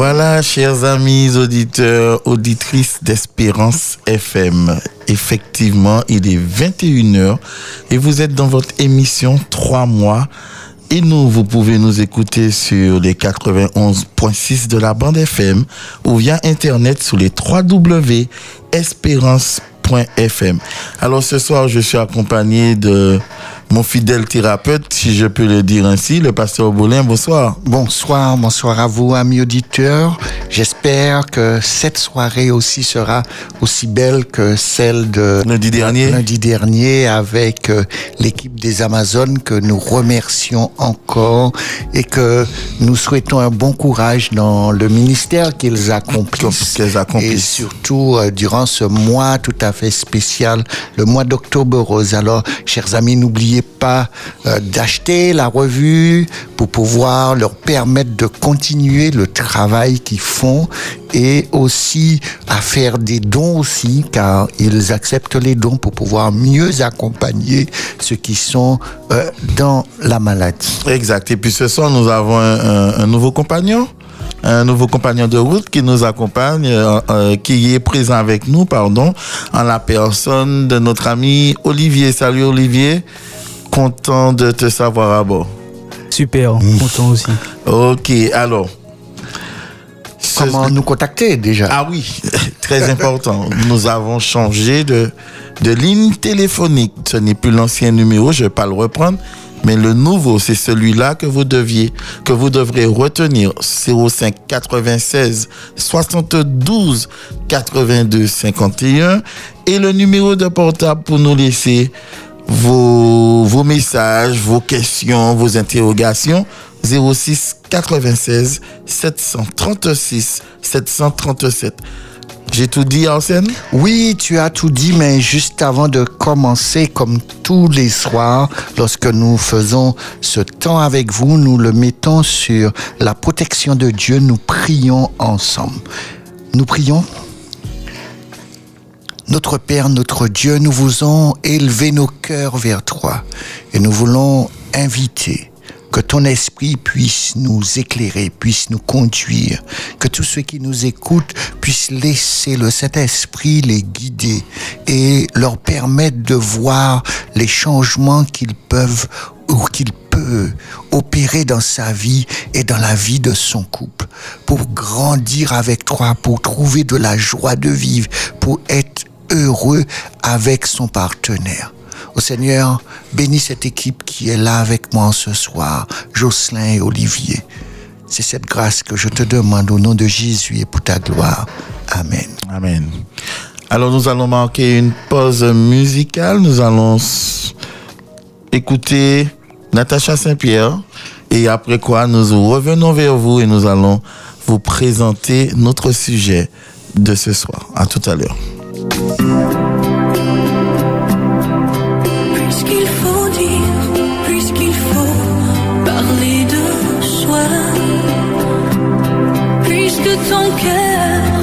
Voilà, chers amis auditeurs, auditrices d'Espérance FM. Effectivement, il est 21h et vous êtes dans votre émission 3 mois. Et nous, vous pouvez nous écouter sur les 91.6 de la bande FM ou via Internet sur les www.espérance.fm. Alors ce soir, je suis accompagné de mon fidèle thérapeute, si je peux le dire ainsi, le pasteur Boulin. Bonsoir. Bonsoir, bonsoir à vous, amis auditeurs. J'espère que cette soirée aussi sera aussi belle que celle de lundi dernier, lundi dernier avec euh, l'équipe des Amazones que nous remercions encore et que nous souhaitons un bon courage dans le ministère qu'ils accomplissent. Qu'ils accomplissent. Et surtout euh, durant ce mois tout à fait spécial, le mois d'octobre rose. Alors, chers amis, n'oubliez pas euh, d'acheter la revue pour pouvoir leur permettre de continuer le travail qu'ils font et aussi à faire des dons aussi car ils acceptent les dons pour pouvoir mieux accompagner ceux qui sont euh, dans la maladie. Exact. Et puis ce soir, nous avons un, nouveau compagnon un nouveau compagnon de route qui nous accompagne, euh, qui est présent avec nous, pardon, en la personne de notre ami Olivier. Salut Olivier, content de te savoir à bord. Super, content aussi. Ok, alors. Comment nous contacter déjà? Ah oui, très important. nous avons changé de, de ligne téléphonique. Ce n'est plus l'ancien numéro, je ne vais pas le reprendre. Mais le nouveau, c'est celui-là que vous deviez, que vous devrez retenir. 05 96 72 82 51. Et le numéro de portable pour nous laisser vos, vos messages, vos questions, vos interrogations. 06 96 736 737. J'ai tout dit, Arsène? Oui, tu as tout dit, mais juste avant de commencer, comme tous les soirs, lorsque nous faisons ce temps avec vous, nous le mettons sur la protection de Dieu, nous prions ensemble. Nous prions notre Père, notre Dieu, nous voulons élever nos cœurs vers toi et nous voulons inviter que ton esprit puisse nous éclairer, puisse nous conduire, que tous ceux qui nous écoutent puissent laisser le Saint-Esprit les guider et leur permettre de voir les changements qu'ils peuvent ou qu'il peut opérer dans sa vie et dans la vie de son couple, pour grandir avec toi, pour trouver de la joie de vivre, pour être heureux avec son partenaire. Au Seigneur, bénis cette équipe qui est là avec moi ce soir, Jocelyn et Olivier. C'est cette grâce que je te demande au nom de Jésus et pour ta gloire. Amen. Amen. Alors nous allons marquer une pause musicale. Nous allons écouter Natacha Saint-Pierre et après quoi nous revenons vers vous et nous allons vous présenter notre sujet de ce soir. À tout à l'heure. Puisqu'il faut dire, puisqu'il faut parler de soi, puisque ton cœur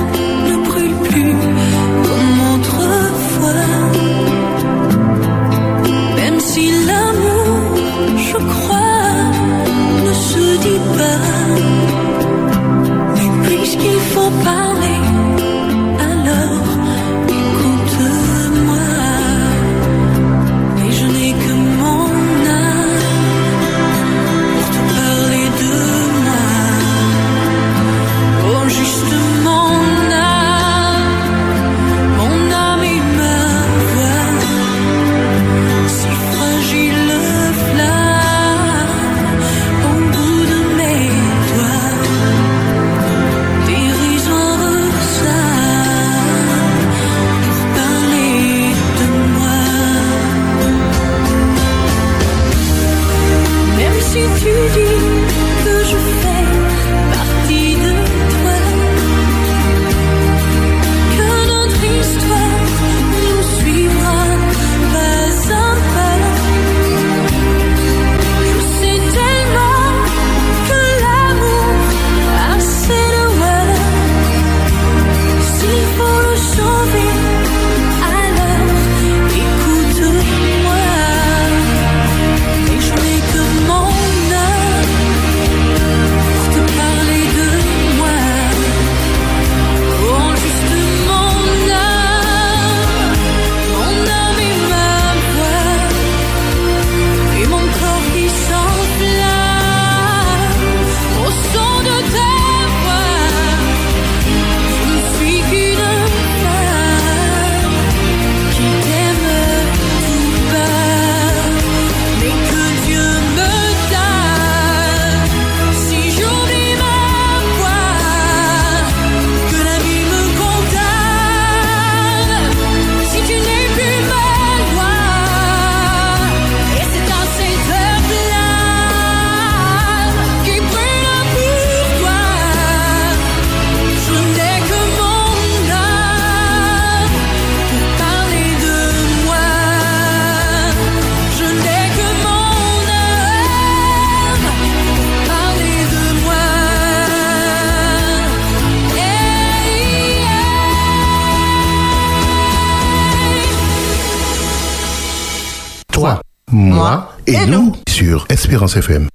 Espérance FM.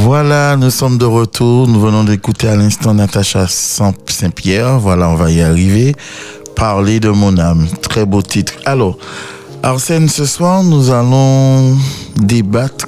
Voilà, nous sommes de retour. Nous venons d'écouter à l'instant Natacha Saint-Pierre. Voilà, on va y arriver. Parler de mon âme. Très beau titre. Alors, Arsène, ce soir, nous allons débattre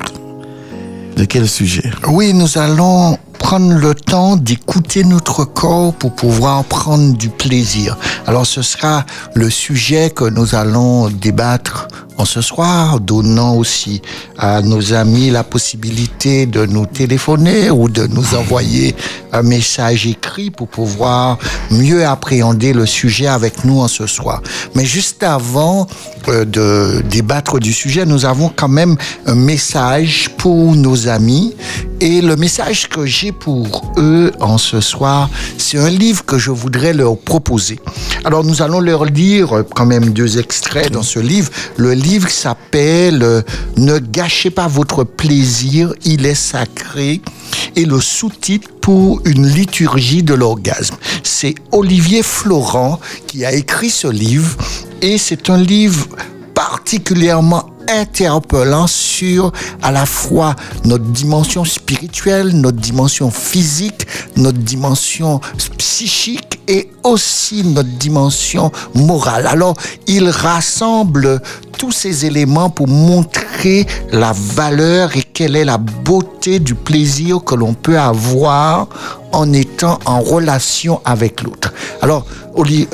de quel sujet? Oui, nous allons prendre le temps d'écouter notre corps pour pouvoir prendre du plaisir. Alors ce sera le sujet que nous allons débattre en ce soir, donnant aussi à nos amis la possibilité de nous téléphoner ou de nous envoyer un message écrit pour pouvoir mieux appréhender le sujet avec nous en ce soir. Mais juste avant de débattre du sujet, nous avons quand même un message pour nos amis. Et le message que j'ai pour eux en ce soir, c'est un livre que je voudrais leur proposer. Alors nous allons leur lire quand même deux extraits dans ce livre. Le livre s'appelle euh, Ne gâchez pas votre plaisir, il est sacré. Et le sous-titre pour une liturgie de l'orgasme. C'est Olivier Florent qui a écrit ce livre et c'est un livre particulièrement interpellant sur à la fois notre dimension spirituelle, notre dimension physique, notre dimension psychique et aussi notre dimension morale. Alors, il rassemble tous ces éléments pour montrer la valeur et quelle est la beauté du plaisir que l'on peut avoir en étant en relation avec l'autre. Alors,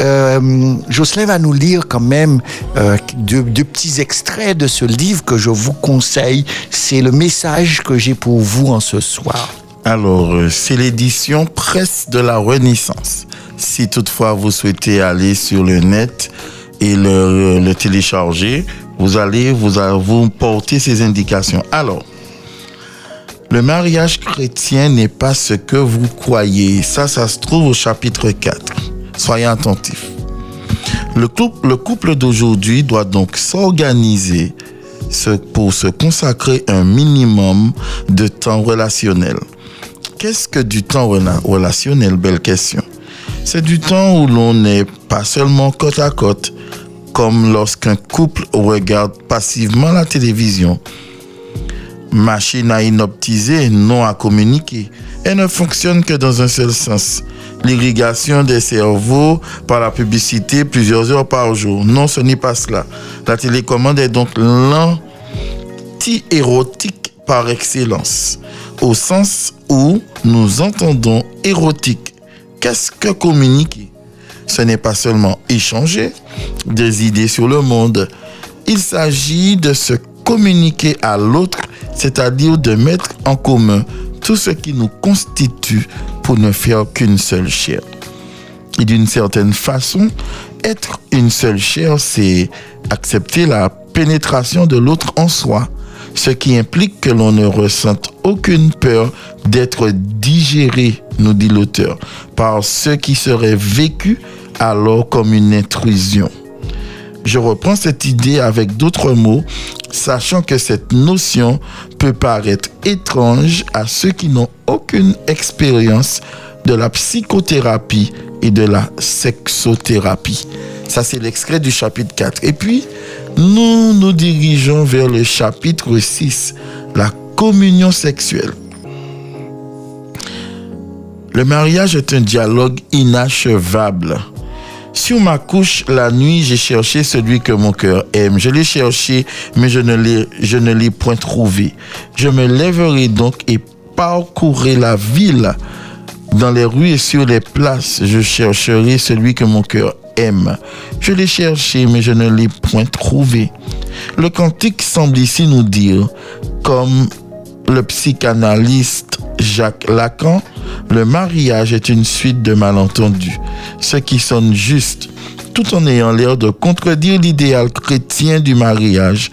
euh, Jocelyn va nous lire quand même euh, deux petits extraits de ce livre que je vous conseille. C'est le message que j'ai pour vous en ce soir. Alors, euh, c'est l'édition Presse de la Renaissance. Si toutefois vous souhaitez aller sur le net et le, le télécharger, vous allez vous, vous porter ces indications. Alors, le mariage chrétien n'est pas ce que vous croyez. Ça, ça se trouve au chapitre 4. Soyez attentifs. Le couple, le couple d'aujourd'hui doit donc s'organiser ce- pour se consacrer un minimum de temps relationnel. Qu'est-ce que du temps rela- relationnel? Belle question. C'est du temps où l'on n'est pas seulement côte à côte, comme lorsqu'un couple regarde passivement la télévision. Machine à inoptiser, non à communiquer. Elle ne fonctionne que dans un seul sens. L'irrigation des cerveaux par la publicité plusieurs heures par jour. Non, ce n'est pas cela. La télécommande est donc l'anti-érotique par excellence, au sens où nous entendons érotique. Qu'est-ce que communiquer? Ce n'est pas seulement échanger des idées sur le monde. Il s'agit de se communiquer à l'autre, c'est-à-dire de mettre en commun tout ce qui nous constitue pour ne faire qu'une seule chair. Et d'une certaine façon, être une seule chair, c'est accepter la pénétration de l'autre en soi, ce qui implique que l'on ne ressente aucune peur d'être digéré, nous dit l'auteur, par ce qui serait vécu alors comme une intrusion. Je reprends cette idée avec d'autres mots, sachant que cette notion peut paraître étrange à ceux qui n'ont aucune expérience de la psychothérapie et de la sexothérapie. Ça, c'est l'extrait du chapitre 4. Et puis, nous nous dirigeons vers le chapitre 6, la communion sexuelle. Le mariage est un dialogue inachevable. Sur ma couche, la nuit, j'ai cherché celui que mon cœur aime. Je l'ai cherché, mais je ne l'ai, je point trouvé. Je me lèverai donc et parcourrai la ville. Dans les rues et sur les places, je chercherai celui que mon cœur aime. Je l'ai cherché, mais je ne l'ai point trouvé. Le cantique semble ici nous dire, comme le psychanalyste Jacques Lacan, le mariage est une suite de malentendus, ce qui sonne juste, tout en ayant l'air de contredire l'idéal chrétien du mariage,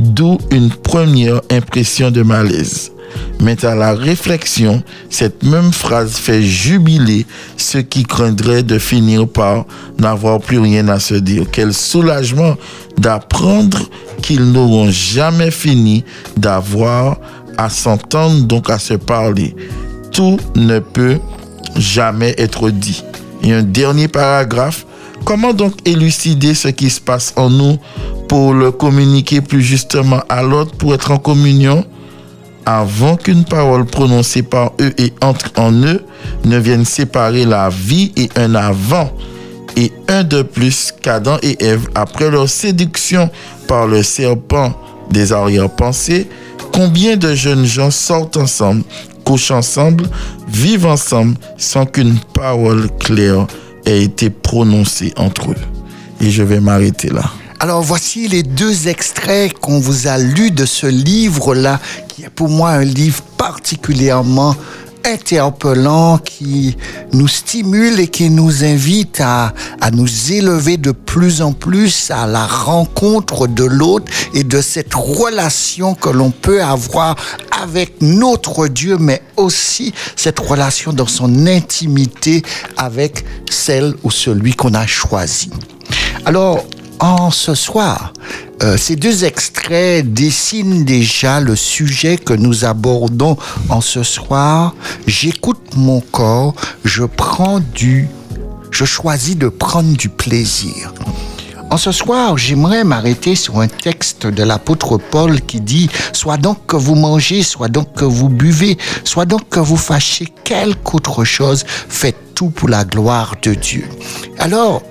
d'où une première impression de malaise. Mais à la réflexion, cette même phrase fait jubiler ceux qui craindraient de finir par n'avoir plus rien à se dire. Quel soulagement d'apprendre qu'ils n'auront jamais fini d'avoir à s'entendre, donc à se parler. Tout ne peut jamais être dit. Et un dernier paragraphe. Comment donc élucider ce qui se passe en nous pour le communiquer plus justement à l'autre, pour être en communion, avant qu'une parole prononcée par eux et entre en eux ne vienne séparer la vie et un avant et un de plus qu'Adam et Ève après leur séduction par le serpent des arrière-pensées, combien de jeunes gens sortent ensemble, couchent ensemble, vivent ensemble sans qu'une parole claire ait été prononcée entre eux? Et je vais m'arrêter là. Alors voici les deux extraits qu'on vous a lus de ce livre-là, qui est pour moi un livre particulièrement interpellant, qui nous stimule et qui nous invite à, à nous élever de plus en plus à la rencontre de l'autre et de cette relation que l'on peut avoir avec notre Dieu, mais aussi cette relation dans son intimité avec celle ou celui qu'on a choisi. Alors, en ce soir, euh, ces deux extraits dessinent déjà le sujet que nous abordons en ce soir. J'écoute mon corps, je prends du, je choisis de prendre du plaisir. En ce soir, j'aimerais m'arrêter sur un texte de l'apôtre Paul qui dit Soit donc que vous mangez, soit donc que vous buvez, soit donc que vous fâchez quelque autre chose, faites tout pour la gloire de Dieu. Alors,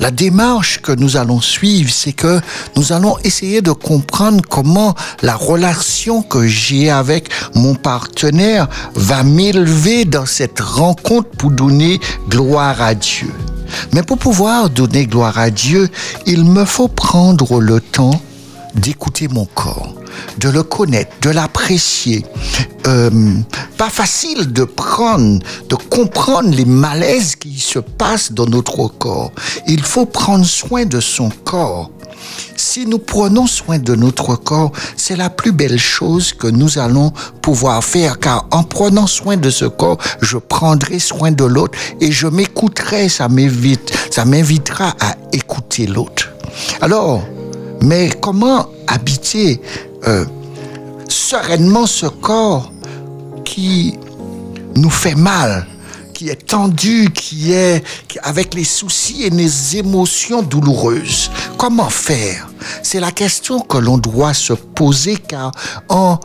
la démarche que nous allons suivre, c'est que nous allons essayer de comprendre comment la relation que j'ai avec mon partenaire va m'élever dans cette rencontre pour donner gloire à Dieu. Mais pour pouvoir donner gloire à Dieu, il me faut prendre le temps d'écouter mon corps, de le connaître, de l'apprécier. Euh, pas facile de prendre, de comprendre les malaises qui se passent dans notre corps. Il faut prendre soin de son corps. Si nous prenons soin de notre corps, c'est la plus belle chose que nous allons pouvoir faire, car en prenant soin de ce corps, je prendrai soin de l'autre et je m'écouterai, ça m'invite, ça m'invitera à écouter l'autre. Alors, mais comment habiter euh, sereinement ce corps qui nous fait mal, qui est tendu, qui est avec les soucis et les émotions douloureuses? Comment faire? C'est la question que l'on doit se poser car en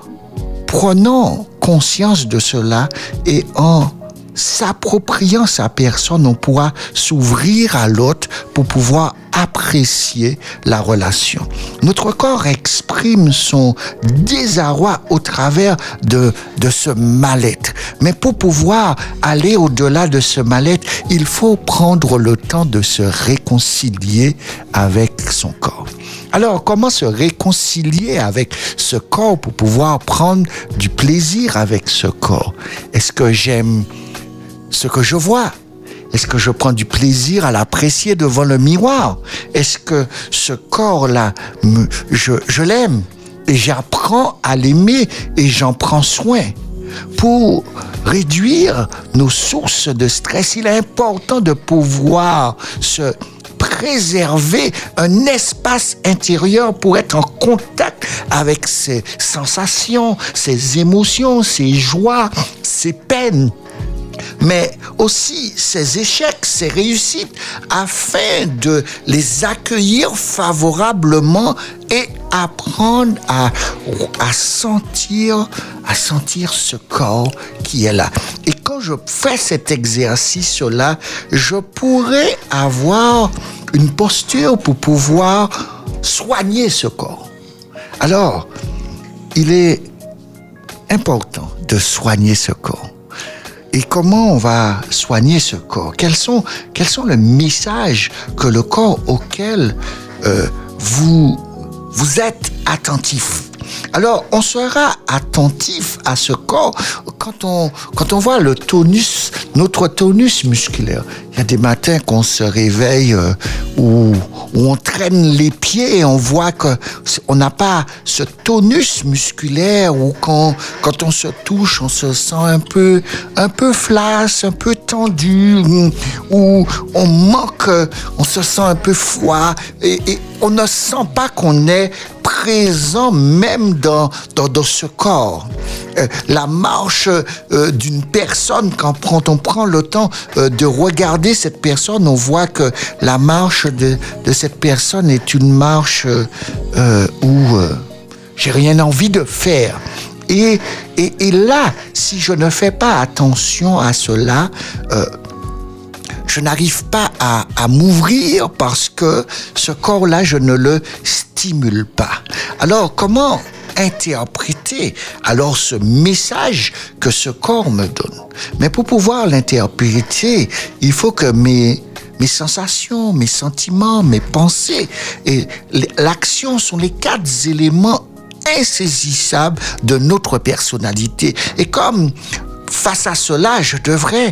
prenant conscience de cela et en s'appropriant sa personne, on pourra s'ouvrir à l'autre pour pouvoir apprécier la relation. Notre corps exprime son désarroi au travers de, de ce mal-être. Mais pour pouvoir aller au-delà de ce mal-être, il faut prendre le temps de se réconcilier avec son corps. Alors, comment se réconcilier avec ce corps pour pouvoir prendre du plaisir avec ce corps? Est-ce que j'aime ce que je vois. Est-ce que je prends du plaisir à l'apprécier devant le miroir? Est-ce que ce corps-là, je l'aime et j'apprends à l'aimer et j'en prends soin? Pour réduire nos sources de stress, il est important de pouvoir se préserver un espace intérieur pour être en contact avec ses sensations, ses émotions, ses joies, ses peines mais aussi ses échecs, ses réussites, afin de les accueillir favorablement et apprendre à, sentir, à sentir ce corps qui est là. Et quand je fais cet exercice-là, je pourrais avoir une posture pour pouvoir soigner ce corps. Alors, il est important de soigner ce corps. Et comment on va soigner ce corps? Quels sont, quels sont les messages que le corps auquel euh, vous, vous êtes attentif? Alors, on sera attentif à ce corps quand on, quand on voit le tonus, notre tonus musculaire. Il y a des matins qu'on se réveille euh, où, où on traîne les pieds et on voit que on n'a pas ce tonus musculaire ou quand, quand on se touche, on se sent un peu, un peu flasque, un peu tendu, ou, ou on manque, on se sent un peu froid et, on ne sent pas qu'on est présent même dans, dans, ce corps. Euh, la marche euh, d'une personne, quand on prend le temps euh, de regarder cette personne, on voit que la marche de, de cette personne est une marche euh, euh, où euh, j'ai rien envie de faire. Et, et, et là, si je ne fais pas attention à cela, je n'arrive pas à, m'ouvrir parce que ce corps-là, je ne le stimule pas. Alors, comment interpréter alors ce message que ce corps me donne? Mais pour pouvoir l'interpréter, il faut que mes mes sensations, mes sentiments, mes pensées et l'action sont les quatre éléments insaisissables de notre personnalité. Et comme face à cela, je devrais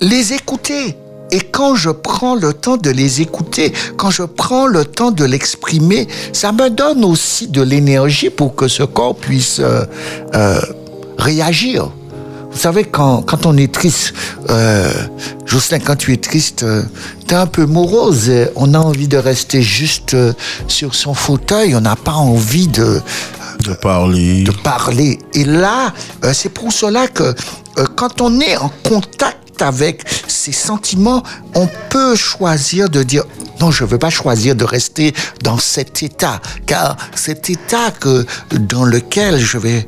les écouter. Et quand je prends le temps de les écouter, quand je prends le temps de l'exprimer, ça me donne aussi de l'énergie pour que ce corps puisse euh, euh, réagir. Vous savez, quand, quand on est triste, euh, Jocelyn, quand tu es triste, euh, t'es un peu morose. On a envie de rester juste euh, sur son fauteuil. On n'a pas envie de, De parler. de parler. Et là, c'est pour cela que quand on est en contact avec ces sentiments, on peut choisir de dire non, je ne veux pas choisir de rester dans cet état, car cet état que dans lequel je vais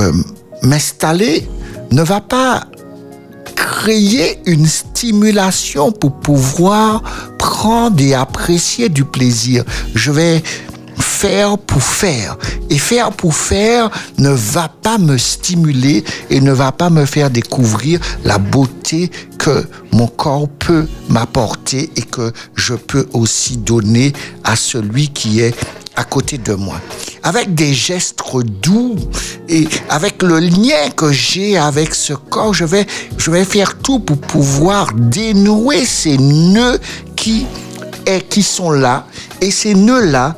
euh, m'installer ne va pas créer une stimulation pour pouvoir prendre et apprécier du plaisir. Je vais faire pour faire. Et faire pour faire ne va pas me stimuler et ne va pas me faire découvrir la beauté que mon corps peut m'apporter et que je peux aussi donner à celui qui est à côté de moi. Avec des gestes doux et avec le lien que j'ai avec ce corps, je vais, je vais faire tout pour pouvoir dénouer ces nœuds qui, eh, qui sont là. Et ces nœuds-là,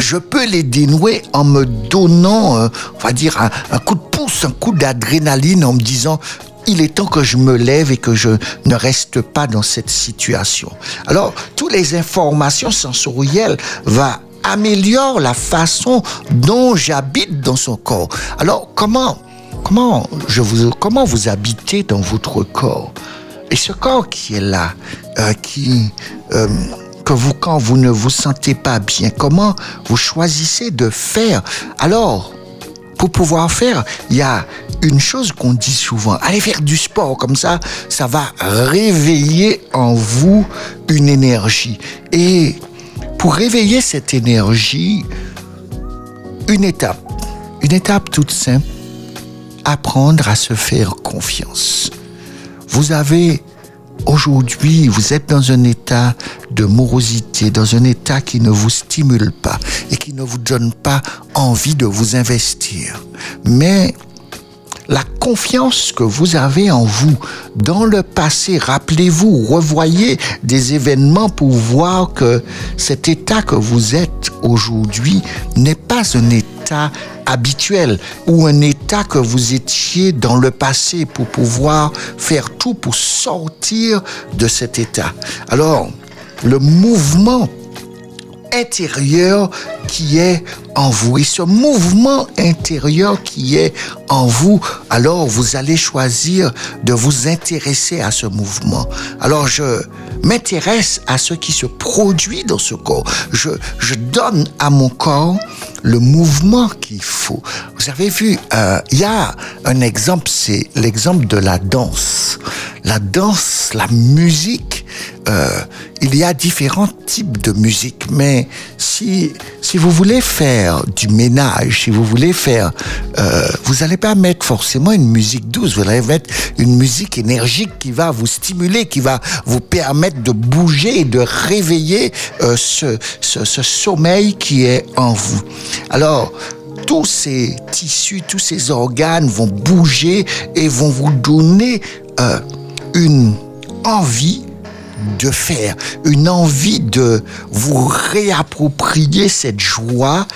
je peux les dénouer en me donnant, euh, on va dire, un, coup de pouce, un coup d'adrénaline en me disant, il est temps que je me lève et que je ne reste pas dans cette situation. Alors, toutes les informations sensorielles va améliorer la façon dont j'habite dans son corps. Alors, comment, comment, je vous, comment vous habitez dans votre corps? Et ce corps qui est là, euh, qui, euh, vous, quand vous ne vous sentez pas bien, comment vous choisissez de faire? Alors, pour pouvoir faire, il y a une chose qu'on dit souvent, allez faire du sport, comme ça, ça va réveiller en vous une énergie. Et pour réveiller cette énergie, une étape, une étape toute simple, apprendre à se faire confiance. Vous avez aujourd'hui, vous êtes dans un état de morosité, dans un état qui ne vous stimule pas et qui ne vous donne pas envie de vous investir. Mais la confiance que vous avez en vous dans le passé, rappelez-vous, revoyez des événements pour voir que cet état que vous êtes aujourd'hui n'est pas un état habituel ou un état que vous étiez dans le passé pour pouvoir faire tout pour sortir de cet état. Alors, le mouvement intérieur qui est en vous. Et ce mouvement intérieur qui est en vous, alors vous allez choisir de vous intéresser à ce mouvement. Alors je m'intéresse à ce qui se produit dans ce corps. Je, je donne à mon corps le mouvement qu'il faut. Vous avez vu, euh, il y a un exemple, c'est l'exemple de la danse. La danse, la musique, euh, il y a différents types de musique, mais si, si vous voulez faire du ménage, si vous voulez faire, euh, vous n'allez pas mettre forcément une musique douce, vous allez mettre une musique énergique qui va vous stimuler, qui va vous permettre de bouger de réveiller euh, ce, ce, ce sommeil qui est en vous. Alors, tous ces tissus, tous ces organes vont bouger et vont vous donner euh, une envie de faire, une envie de vous réapproprier cette joie.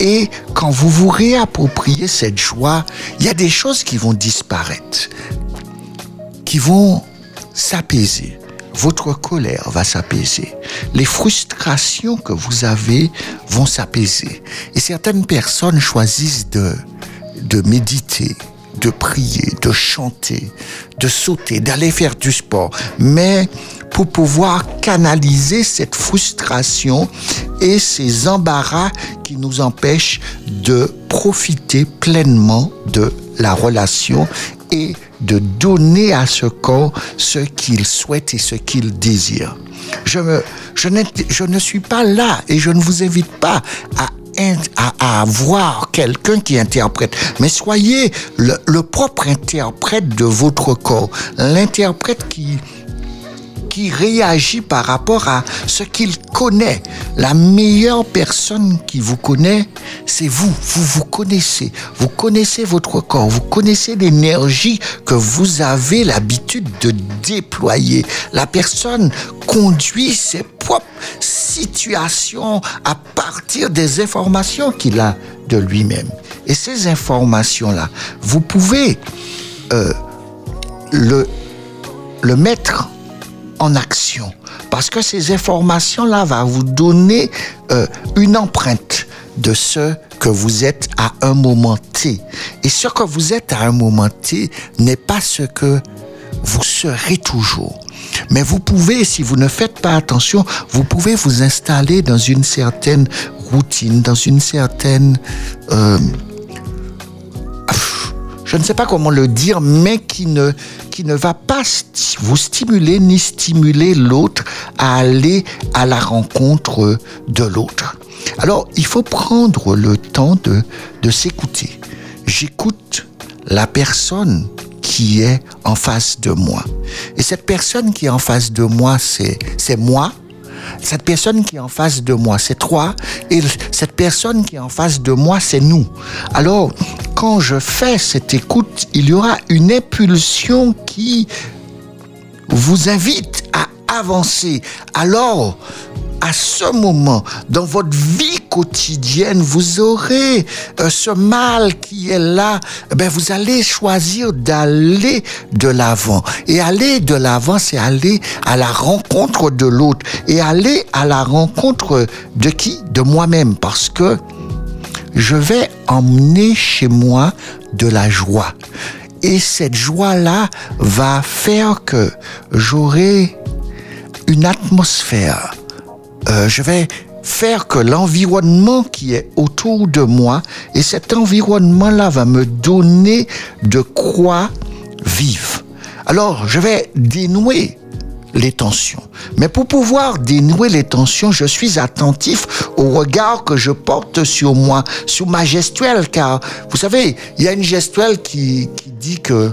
Et quand vous vous réappropriez cette joie, il y a des choses qui vont disparaître, qui vont s'apaiser. votre colère va s'apaiser. Les frustrations que vous avez vont s'apaiser. Et certaines personnes choisissent de, de méditer, de prier, de chanter, de sauter, d'aller faire du sport. Mais pour pouvoir canaliser cette frustration et ces embarras qui nous empêchent de profiter pleinement de la relation et de donner à ce corps ce qu'il souhaite et ce qu'il désire. Je, ne suis pas là et je ne vous invite pas à avoir quelqu'un qui interprète, mais soyez le propre interprète de votre corps, l'interprète qui, qui réagit par rapport à ce qu'il connaît. La meilleure personne qui vous connaît, c'est vous. Vous vous connaissez. Vous connaissez votre corps. Vous connaissez l'énergie que vous avez l'habitude de déployer. La personne conduit ses propres situations à partir des informations qu'il a de lui-même. Et ces informations-là, vous pouvez euh, le, le mettre en action. Parce que ces informations-là vont vous donner euh, une empreinte de ce que vous êtes à un moment T. Et ce que vous êtes à un moment T n'est pas ce que vous serez toujours. Mais vous pouvez, si vous ne faites pas attention, vous pouvez vous installer dans une certaine routine, dans une certaine... euh, je ne sais pas comment le dire, mais qui ne, qui ne va pas vous stimuler ni stimuler l'autre à aller à la rencontre de l'autre. Alors, il faut prendre le temps de, de s'écouter. J'écoute la personne qui est en face de moi. Et cette personne qui est en face de moi, c'est moi. Cette personne qui est en face de moi, c'est toi. Et cette personne qui est en face de moi, c'est nous. Alors, quand je fais cette écoute, il y aura une impulsion qui vous invite avancer. Alors, à ce moment, dans votre vie quotidienne, vous aurez euh, ce mal qui est là. Eh vous allez choisir d'aller de l'avant. Et aller de l'avant, c'est aller à la rencontre de l'autre. Et aller à la rencontre de qui? De moi-même. Parce que je vais emmener chez moi de la joie. Et cette joie-là va faire que j'aurai une atmosphère. Euh, je vais faire que l'environnement qui est autour de moi, et cet environnement-là va me donner de quoi vivre. Alors, je vais dénouer les tensions. Mais pour pouvoir dénouer les tensions, je suis attentif au regard que je porte sur moi, sur ma gestuelle, car vous savez, il y a une gestuelle qui, qui dit que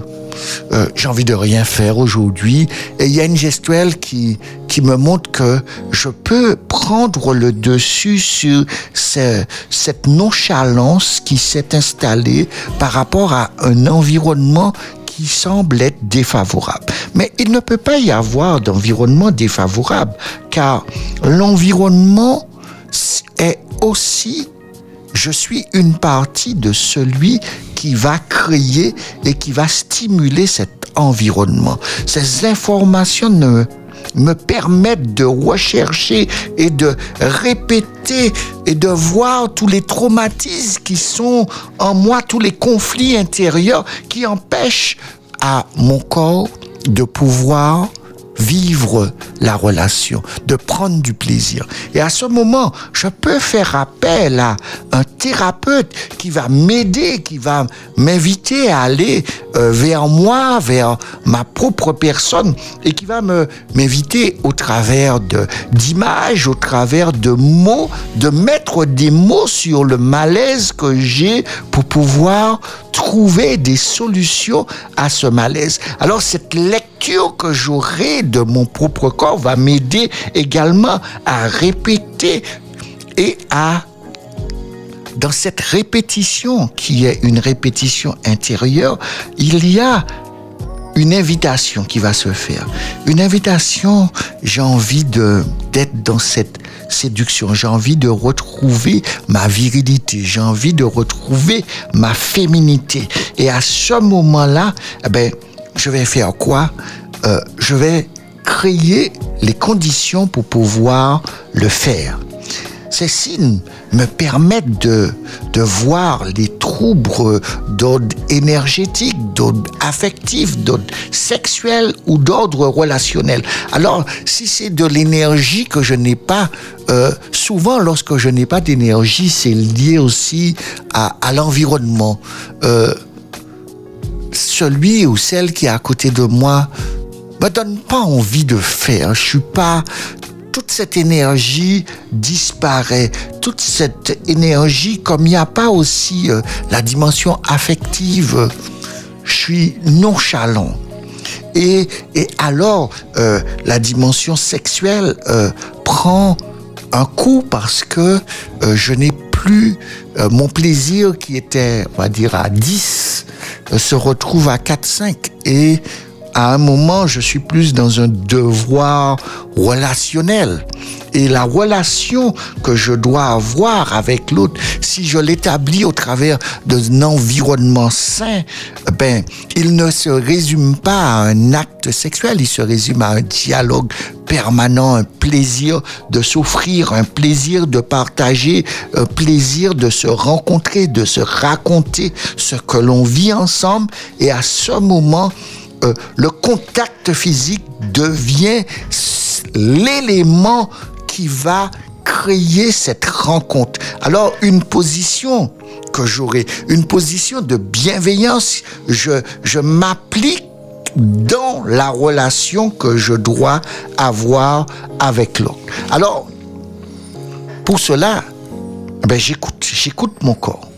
euh, j'ai envie de rien faire aujourd'hui, et il y a une gestuelle qui, qui me montre que je peux prendre le dessus sur ce- cette nonchalance qui s'est installée par rapport à un environnement qui semble être défavorable. Mais il ne peut pas y avoir d'environnement défavorable, car l'environnement est aussi, je suis une partie de celui qui va créer et qui va stimuler cet environnement. Ces informations me permettent de rechercher et de répéter et de voir tous les traumatismes qui sont en moi, tous les conflits intérieurs qui empêchent à mon corps de pouvoir vivre la relation, de prendre du plaisir. Et à ce moment, je peux faire appel à un thérapeute qui va m'aider, qui va m'inviter à aller euh, vers moi, vers ma propre personne, et qui va me m'inviter au travers d'images, au travers de mots, de mettre des mots sur le malaise que j'ai pour pouvoir trouver des solutions à ce malaise. Alors cette lecture que j'aurai de mon propre corps va m'aider également à répéter et à dans cette répétition qui est une répétition intérieure, il y a une invitation qui va se faire. Une invitation, j'ai envie de d'être dans cette séduction, j'ai envie de retrouver ma virilité, j'ai envie de retrouver ma féminité. Et à ce moment-là, eh ben, je vais faire quoi? Euh, Je vais créer les conditions pour pouvoir le faire. Ces signes me permettent de, de voir les troubles d'ordre énergétique, d'ordre affectif, d'ordre sexuel ou d'ordre relationnel. Alors, si c'est de l'énergie que je n'ai pas, euh, souvent lorsque je n'ai pas d'énergie, c'est lié aussi à, l'environnement. Euh, celui ou celle qui est à côté de moi me donne pas envie de faire. Je suis pas toute cette énergie disparaît. Toute cette énergie, comme il n'y a pas aussi euh, la dimension affective, euh, je suis nonchalant. Et, et alors, euh, la dimension sexuelle euh, prend un coup parce que euh, je n'ai plus mon plaisir qui était, on va dire, à 10, euh, se retrouve à 4-5. Et à un moment, je suis plus dans un devoir relationnel. Et la relation que je dois avoir avec l'autre, si je l'établis au travers d'un environnement sain, ben, il ne se résume pas à un acte sexuel, il se résume à un dialogue permanent, un plaisir de souffrir, un plaisir de partager, un plaisir de se rencontrer, de se raconter ce que l'on vit ensemble. Et à ce moment, euh, le contact physique devient l'élément qui va créer cette rencontre. Alors, une position que j'aurai, une position de bienveillance, je, m'applique dans la relation que je dois avoir avec l'autre. Alors, pour cela, ben, j'écoute, j'écoute mon corps.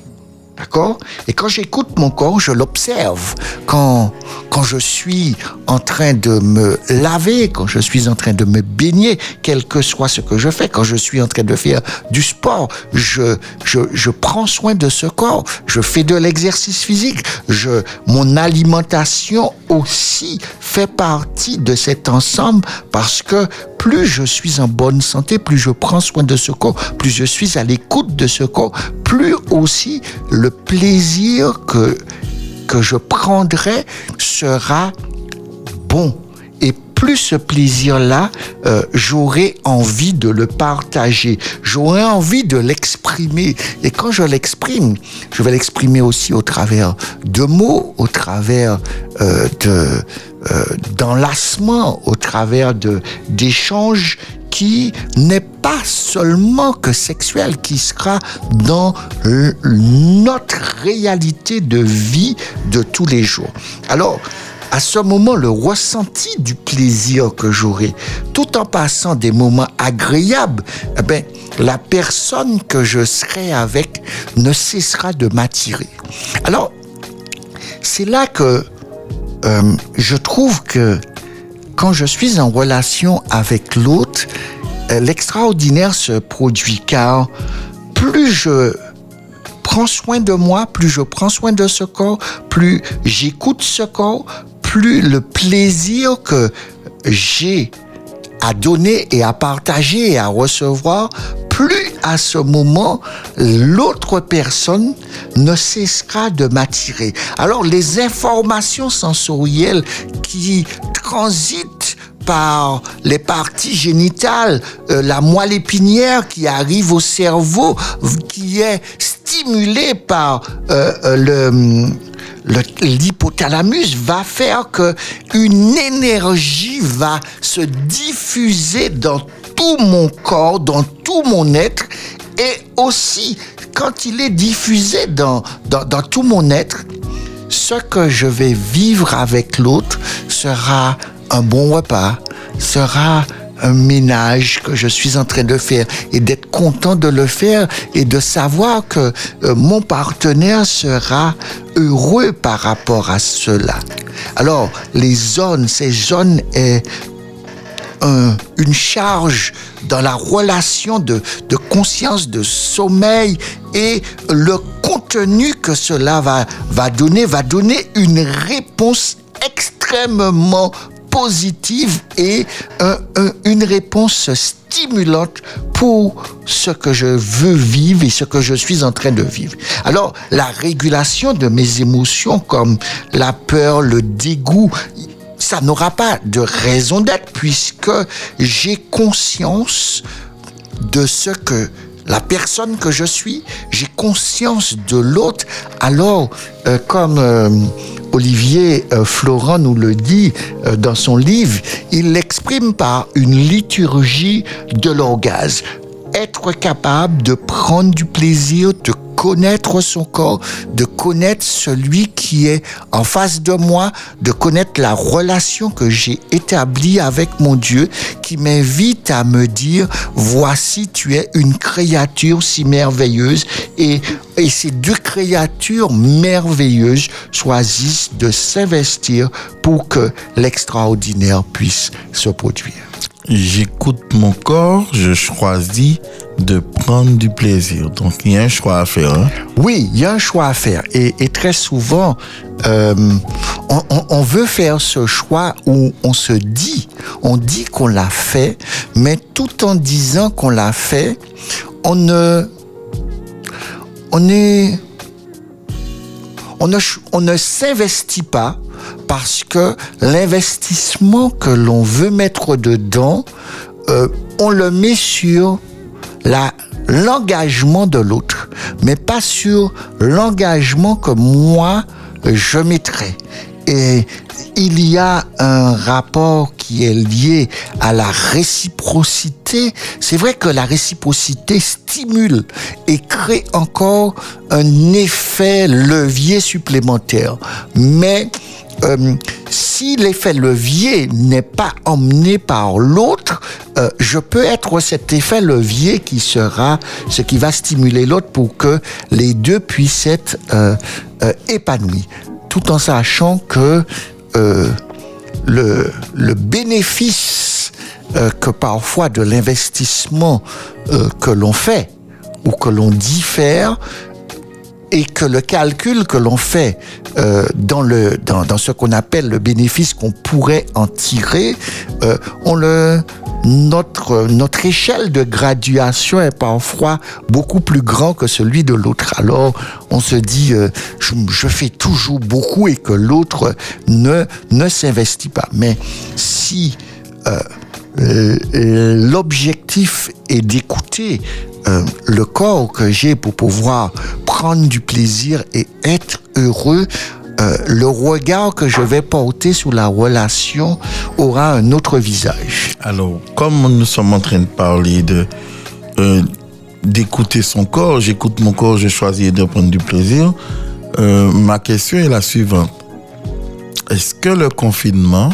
D'accord? Et quand j'écoute mon corps, je l'observe. Quand, quand je suis en train de me laver, quand je suis en train de me baigner, quel que soit ce que je fais, quand je suis en train de faire du sport, je, je, je prends soin de ce corps. Je fais de l'exercice physique. Je, mon alimentation aussi fait partie de cet ensemble parce que plus je suis en bonne santé, plus je prends soin de ce corps, plus je suis à l'écoute de ce corps, plus aussi le plaisir que, que je prendrai sera bon. Et plus ce plaisir-là, euh, j'aurai envie de le partager, j'aurai envie de l'exprimer. Et quand je l'exprime, je vais l'exprimer aussi au travers de mots, au travers euh, de euh, d'enlacements, au travers de d'échanges qui n'est pas seulement que sexuel, qui sera dans notre réalité de vie de tous les jours. Alors, à ce moment, le ressenti du plaisir que j'aurai, tout en passant des moments agréables, eh ben, la personne que je serai avec ne cessera de m'attirer. Alors, c'est là que euh, je trouve que quand je suis en relation avec l'autre, euh, l'extraordinaire se produit car plus je prends soin de moi, plus je prends soin de ce corps, plus j'écoute ce corps, plus le plaisir que j'ai à donner et à partager et à recevoir, plus à ce moment, l'autre personne ne cessera de m'attirer. Alors les informations sensorielles qui transitent par les parties génitales, euh, la moelle épinière qui arrive au cerveau, qui est stimulée par euh, euh, le le- l'hypothalamus va faire que une énergie va se diffuser dans tout mon corps, dans tout mon être, et aussi quand il est diffusé dans, dans tout mon être, ce que je vais vivre avec l'autre sera un bon repas, sera un ménage que je suis en train de faire et d'être content de le faire et de savoir que euh, mon partenaire sera heureux par rapport à cela. Alors, les zones, ces zones est un- une charge dans la relation de, de conscience, de sommeil et le contenu que cela va, va donner, va donner une réponse extrêmement positive et un- un- une réponse stimulante pour ce que je veux vivre et ce que je suis en train de vivre. Alors, la régulation de mes émotions comme la peur, le dégoût, ça n'aura pas de raison d'être puisque j'ai conscience de ce que la personne que je suis, j'ai conscience de l'autre. Alors, euh, comme euh, Olivier euh, Florent nous le dit euh, dans son livre, il l'exprime par une liturgie de l'orgasme. Être capable de prendre du plaisir, de connaître son corps, de connaître celui qui est en face de moi, de connaître la relation que j'ai établie avec mon Dieu, qui m'invite à me dire, voici, tu es une créature si merveilleuse, et, et ces deux créatures merveilleuses choisissent de s'investir pour que l'extraordinaire puisse se produire. J'écoute mon corps, je choisis de prendre du plaisir. Donc, il y a un choix à faire. hein. Oui, il y a un choix à faire. Et, très souvent, euh, on, on- veut faire ce choix où on se dit, on dit qu'on l'a fait, mais tout en disant qu'on l'a fait, on ne, on est, on ne, on ne s'investit pas parce que l'investissement que l'on veut mettre dedans, euh, on le met sur l'engagement de l'autre, mais pas sur l'engagement que moi je mettrai. Et il y a un rapport qui est lié à la réciprocité. C'est vrai que la réciprocité stimule et crée encore un effet levier supplémentaire. Mais euh, si l'effet levier n'est pas emmené par l'autre, euh, je peux être cet effet levier qui sera ce qui va stimuler l'autre pour que les deux puissent être euh, épanouis, tout en sachant que le, le bénéfice que parfois de l'investissement que l'on fait ou que l'on dit faire et que le calcul que l'on fait euh, dans, le, dans, dans ce qu'on appelle le bénéfice qu'on pourrait en tirer, euh, on le, notre, notre échelle de graduation est parfois beaucoup plus grand que celui de l'autre. Alors, on se dit, euh, je, je fais toujours beaucoup et que l'autre ne, ne s'investit pas. Mais si l'objectif est d'écouter euh, le corps que j'ai pour pouvoir prendre du plaisir et être heureux, euh, le regard que je vais porter sur la relation aura un autre visage. Alors, comme nous sommes en train de parler de euh, d'écouter son corps, j'écoute mon corps, je choisis de prendre du plaisir. ma question est la suivante. Est-ce que le confinement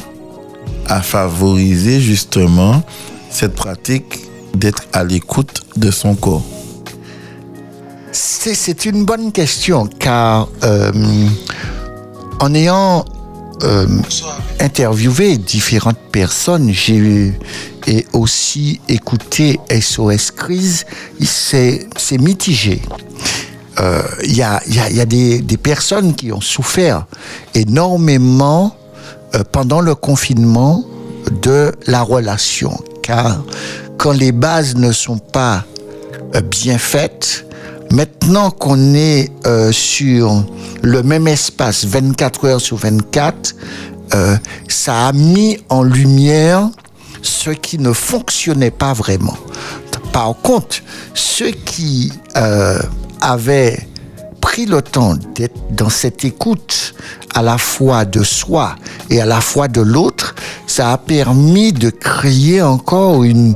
a favorisé justement cette pratique d'être à l'écoute de son corps? C'est une bonne question car euh, en ayant euh, interviewé différentes personnes, j'ai eu- et aussi écouté SOS Crise, c'est mitigé. Euh, Il y a, des, des personnes qui ont souffert énormément pendant le confinement de la relation. Car quand les bases ne sont pas euh, bien faites, maintenant qu'on est euh, sur le même espace 24 heures sur 24, euh, ça a mis en lumière ce qui ne fonctionnait pas vraiment. Par contre, ceux qui avaient pris le temps d'être dans cette écoute à la fois de soi et à la fois de l'autre, ça a permis de créer encore une,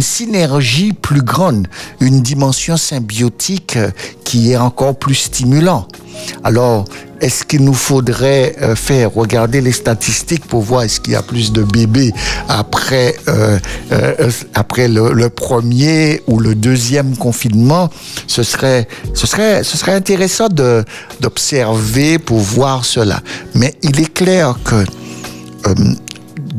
synergie plus grande, une dimension symbiotique euh, qui est encore plus stimulant. Alors, est-ce qu'il nous faudrait euh, faire regarder les statistiques pour voir est-ce qu'il y a plus de bébés après euh, après le, premier ou le deuxième confinement? Ce serait ce serait ce serait intéressant d'observer pour voir cela. Mais il est clair que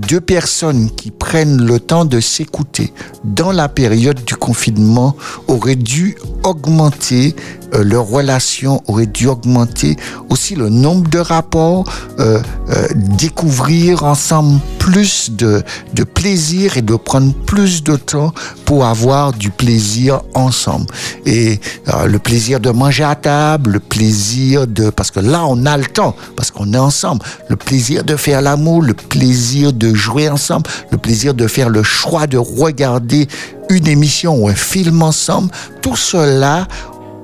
deux personnes qui prennent le temps de s'écouter dans la période du confinement auraient dû augmenter euh, leur relation, auraient dû augmenter aussi le nombre de rapports, euh, euh, découvrir ensemble plus de, de plaisir et de prendre plus de temps pour avoir du plaisir ensemble. Et euh, le plaisir de manger à table, le plaisir de... Parce que là, on a le temps, parce qu'on est ensemble. Le plaisir de faire l'amour, le plaisir de jouer ensemble, le plaisir de faire le choix de regarder une émission ou un film ensemble. Tout cela,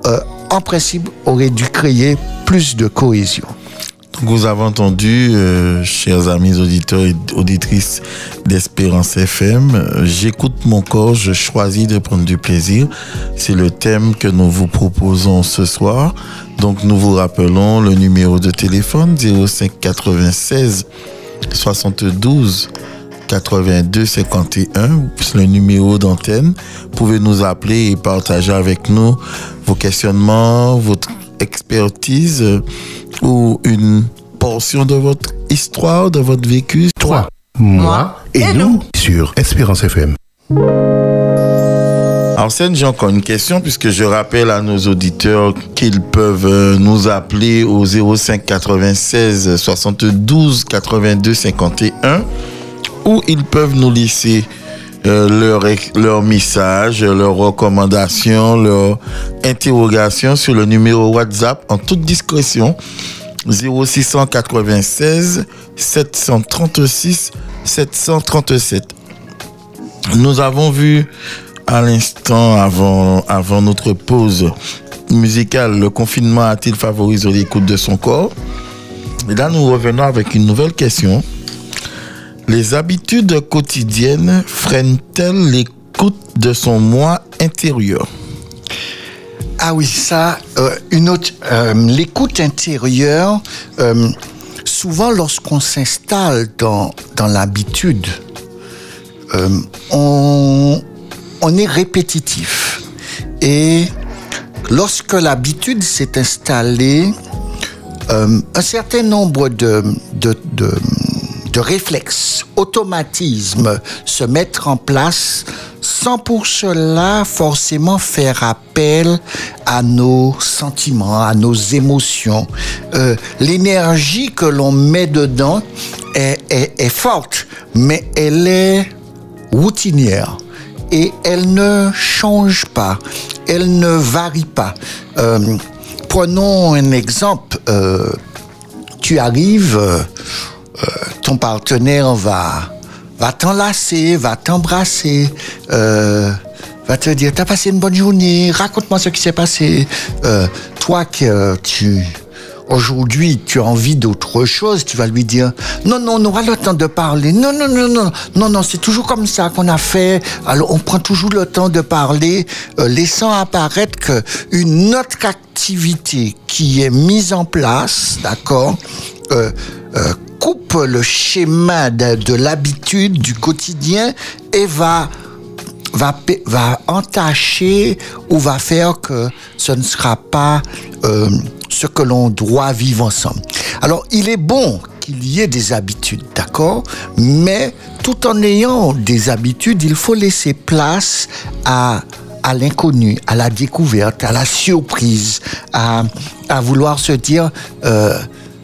euh, en principe, aurait dû créer plus de cohésion. Donc vous avez entendu, euh, chers amis auditeurs et auditrices d'Espérance FM, j'écoute mon corps, je choisis de prendre du plaisir. C'est le thème que nous vous proposons ce soir. Donc nous vous rappelons le numéro de téléphone 05 96 72 82 51, c'est le numéro d'antenne. Vous pouvez nous appeler et partager avec nous vos questionnements, votre expertise euh, ou une portion de votre histoire, de votre vécu. Toi, moi et, nous sur Espérance FM. Arsène, j'ai encore une question puisque je rappelle à nos auditeurs qu'ils peuvent euh, nous appeler au 05 96 72 82 51 ou ils peuvent nous laisser euh, leur, ex- leur message, leurs recommandations, leurs interrogations sur le numéro WhatsApp en toute discrétion 0696 736 737. Nous avons vu à l'instant avant, avant notre pause musicale, le confinement a-t-il favorisé l'écoute de son corps? Et là, nous revenons avec une nouvelle question. Les habitudes quotidiennes freinent-elles l'écoute de son moi intérieur? Ah oui, ça, euh, une autre, euh, l'écoute intérieure, euh, souvent lorsqu'on s'installe dans, dans l'habitude, on, on est répétitif. Et lorsque l'habitude s'est installée, euh, un certain nombre de, de, de, réflexes, automatismes se mettent en place sans pour cela forcément faire appel à nos sentiments, à nos émotions. Euh, L'énergie que l'on met dedans est, est forte, mais elle est routinière et elle ne change pas, elle ne varie pas. Euh, prenons un exemple. euh, tu arrives, euh, ton partenaire va, va t'enlacer, va t'embrasser, va te dire t'as passé une bonne journée, raconte-moi ce qui s'est passé. Toi que tu aujourd'hui tu as envie d'autre chose, tu vas lui dire non non on aura le temps de parler. Non non non non non non c'est toujours comme ça qu'on a fait. Alors on prend toujours le temps de parler, euh, laissant apparaître que une autre activité qui est mise en place, d'accord, euh, euh, coupe le schéma de, de l'habitude du quotidien et va va, entacher ou va faire que ce ne sera pas euh, ce que l'on doit vivre ensemble. Alors, il est bon qu'il y ait des habitudes, d'accord? Mais tout en ayant des habitudes, il faut laisser place à l'inconnu, à la découverte, à la surprise, à, à vouloir se dire, euh,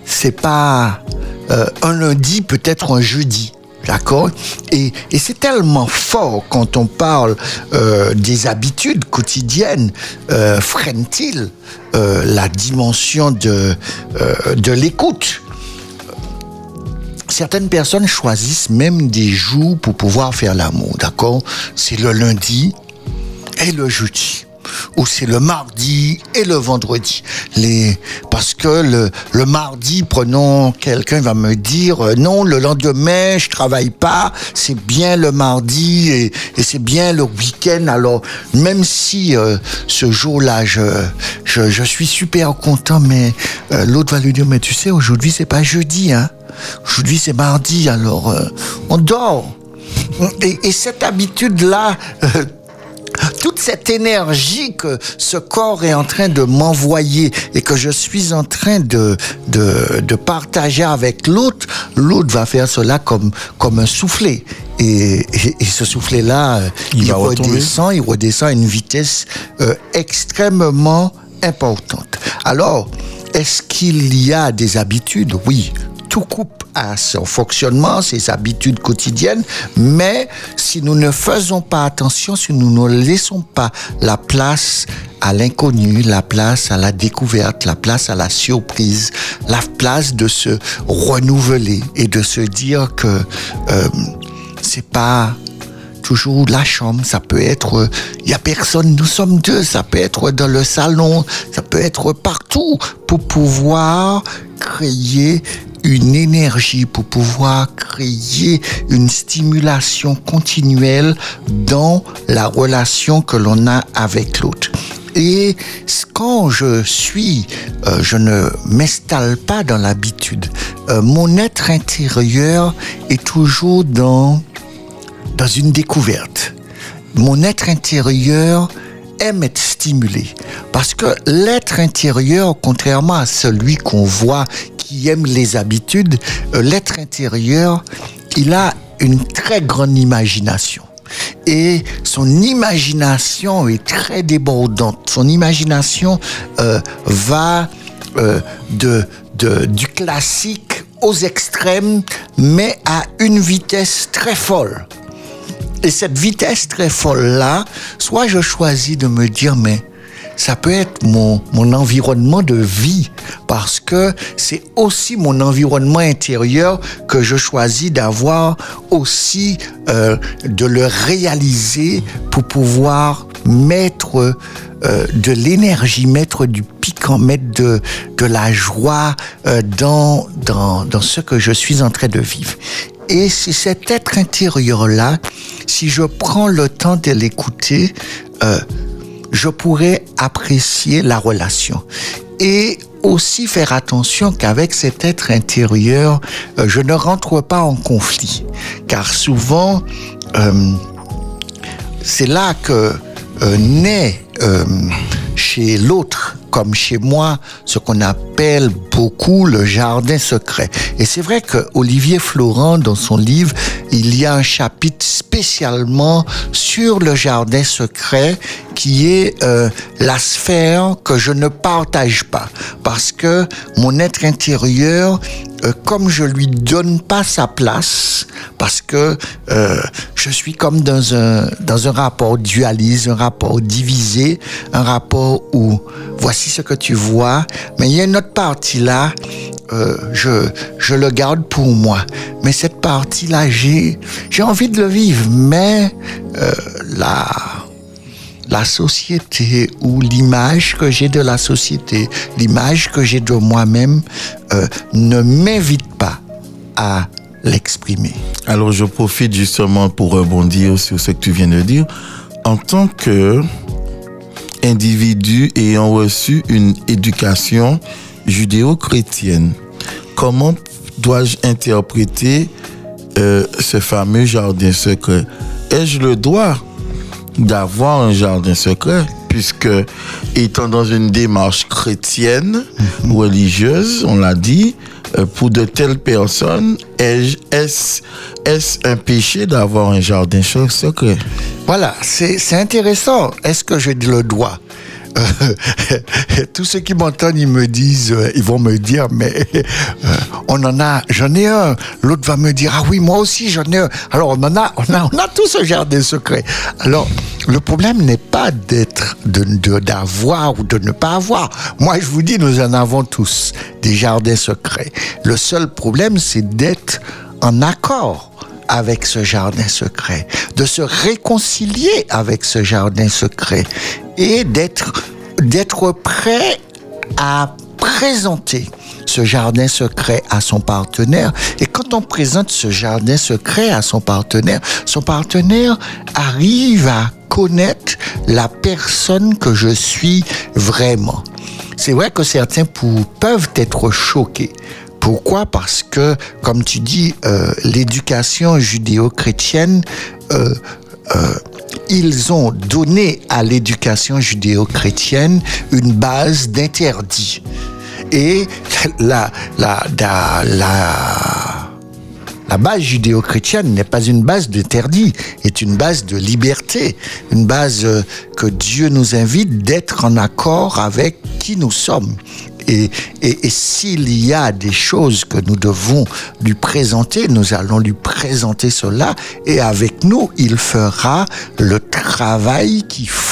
c'est pas euh, un lundi, peut-être un jeudi. D'accord Et, et c'est tellement fort quand on parle euh, des habitudes quotidiennes, euh, freine-t-il euh, la dimension de, euh, de l'écoute? Certaines personnes choisissent même des jours pour pouvoir faire l'amour, d'accord? C'est le lundi et le jeudi ou c'est le mardi et le vendredi. Les, parce que le, mardi, prenons quelqu'un va me dire euh, non, le lendemain je travaille pas, c'est bien le mardi et, c'est bien le week-end. Alors même si euh, ce jour-là je, suis super content, mais euh, l'autre va lui dire mais tu sais aujourd'hui c'est pas jeudi hein, aujourd'hui c'est mardi alors on dort. Et, et cette habitude là. Toute cette énergie que ce corps est en train de m'envoyer et que je suis en train de, de, de partager avec l'autre, l'autre va faire cela comme, comme un soufflet. Et, et, et ce soufflet-là, euh, Il il, va retomber. redescend, il redescend à une vitesse euh, extrêmement importante. Alors, est-ce qu'il y a des habitudes? Oui, tout coupe à son fonctionnement, ses habitudes quotidiennes, mais si nous ne faisons pas attention, si nous ne laissons pas la place à l'inconnu, la place à la découverte, la place à la surprise, la place de se renouveler et de se dire que euh, c'est pas toujours la chambre, ça peut être, il y a personne, nous sommes deux, ça peut être dans le salon, ça peut être partout pour pouvoir créer une énergie, pour pouvoir créer une stimulation continuelle dans la relation que l'on a avec l'autre. Et quand je suis, euh, je ne m'installe pas dans l'habitude. Euh, mon être intérieur est toujours dans dans une découverte. Mon être intérieur aime être stimulé. Parce que l'être intérieur, contrairement à celui qu'on voit qui aime les habitudes, euh, l'être intérieur, il a une très grande imagination. Et son imagination est très débordante. Son imagination euh, va euh, de, du classique aux extrêmes, mais à une vitesse très folle. Et cette vitesse très folle-là, soit je choisis de me dire, mais ça peut être mon, mon environnement de vie, parce que c'est aussi mon environnement intérieur que je choisis d'avoir aussi, euh, de le réaliser pour pouvoir mettre euh, de l'énergie, mettre du piquant, mettre de, de la joie euh, dans, dans, dans ce que je suis en train de vivre. Et c'est cet être intérieur-là, si je prends le temps de l'écouter, euh, je pourrais apprécier la relation. Et aussi faire attention qu'avec cet être intérieur, euh, je ne rentre pas en conflit. Car souvent, euh, c'est là que naît chez l'autre comme chez moi ce qu'on appelle beaucoup le jardin secret. Et c'est vrai que Olivier Florent, dans son livre, il y a un chapitre spécialement sur le jardin secret qui est euh, la sphère que je ne partage pas parce que mon être intérieur euh, comme je lui donne pas sa place, parce que euh, je suis comme dans un dans un rapport dualiste, un rapport divisé, un rapport où voici ce que tu vois, mais il y a une autre partie là, euh, je je le garde pour moi. Mais cette partie là, j'ai j'ai envie de le vivre, mais euh, la la société ou l'image que j'ai de la société, l'image que j'ai de moi-même, euh, ne m'invite pas à l'exprimer. Alors je profite justement pour rebondir sur ce que tu viens de dire. En tant que individu ayant reçu une éducation judéo-chrétienne, comment dois-je interpréter euh, ce fameux jardin secret? Ai-je le droit d'avoir un jardin secret? Puisque étant dans une démarche chrétienne ou religieuse, on l'a dit, euh, pour de telles personnes, est-ce un péché d'avoir un jardin secret? Voilà, c'est intéressant. Est-ce que j'ai le Euh, tous ceux qui m'entendent, ils me disent, euh, ils vont me dire, mais euh, on en a, j'en ai un. L'autre va me dire, ah oui, moi aussi j'en ai un. Alors on en a, on a, on a tous ce jardin secret. Alors le problème n'est pas d'être, de- d'avoir ou de ne pas avoir. Moi, je vous dis, nous en avons tous des jardins secrets. Le seul problème, c'est d'être en accord avec ce jardin secret, de se réconcilier avec ce jardin secret et d'être d'être prêt à présenter ce jardin secret à son partenaire. Et quand on présente ce jardin secret à son partenaire, son partenaire arrive à connaître la personne que je suis vraiment. C'est vrai que certains peuvent être choqués. Pourquoi? Parce que, comme tu dis, euh, l'éducation judéo-chrétienne euh, euh, ils ont donné à l'éducation judéo-chrétienne une base d'interdit. Et la, base judéo-chrétienne n'est pas une base d'interdit, est une base de liberté, une base euh, que Dieu nous invite d'être en accord avec qui nous sommes. Et, s'il y a des choses que nous devons lui présenter, nous allons lui présenter cela. Et avec nous, il fera le travail qu'il faut,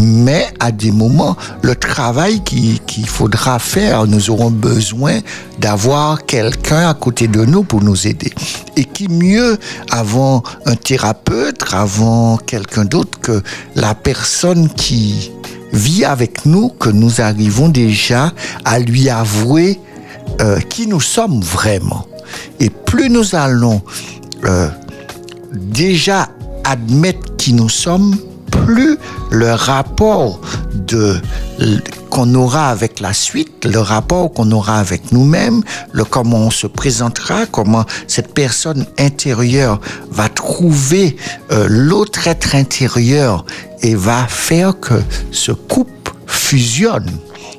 mais à des moments, le travail qui- qu'il faudra faire, nous aurons besoin d'avoir quelqu'un à côté de nous pour nous aider. Et qui mieux avant un thérapeute, avant quelqu'un d'autre que la personne qui vit avec nous que nous arrivons déjà à lui avouer euh, qui nous sommes vraiment. Et plus nous allons euh, déjà admettre qui nous sommes, plus le rapport de qu'on aura avec la suite, le rapport qu'on aura avec nous-mêmes, le comment on se présentera, comment cette personne intérieure va trouver euh, l'autre être intérieur et va faire que ce couple fusionne.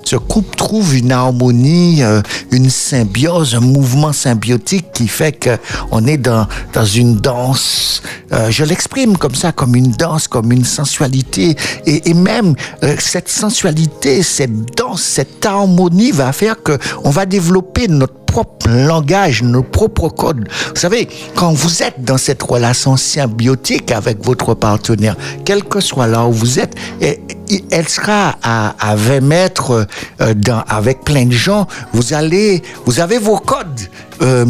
Ce couple trouve une harmonie, euh, une symbiose, un mouvement symbiotique qui fait que on est dans, dans une danse. euh, je l'exprime comme ça, comme une danse, comme une sensualité. Et, même euh, cette sensualité, cette danse, cette harmonie va faire que on va développer notre langage, nos propres codes. Vous savez, quand vous êtes dans cette relation symbiotique avec votre partenaire, quel que soit là où vous êtes, elle sera à, à 20 mètres euh, dans, avec plein de gens. Vous allez, vous avez vos codes. Euh,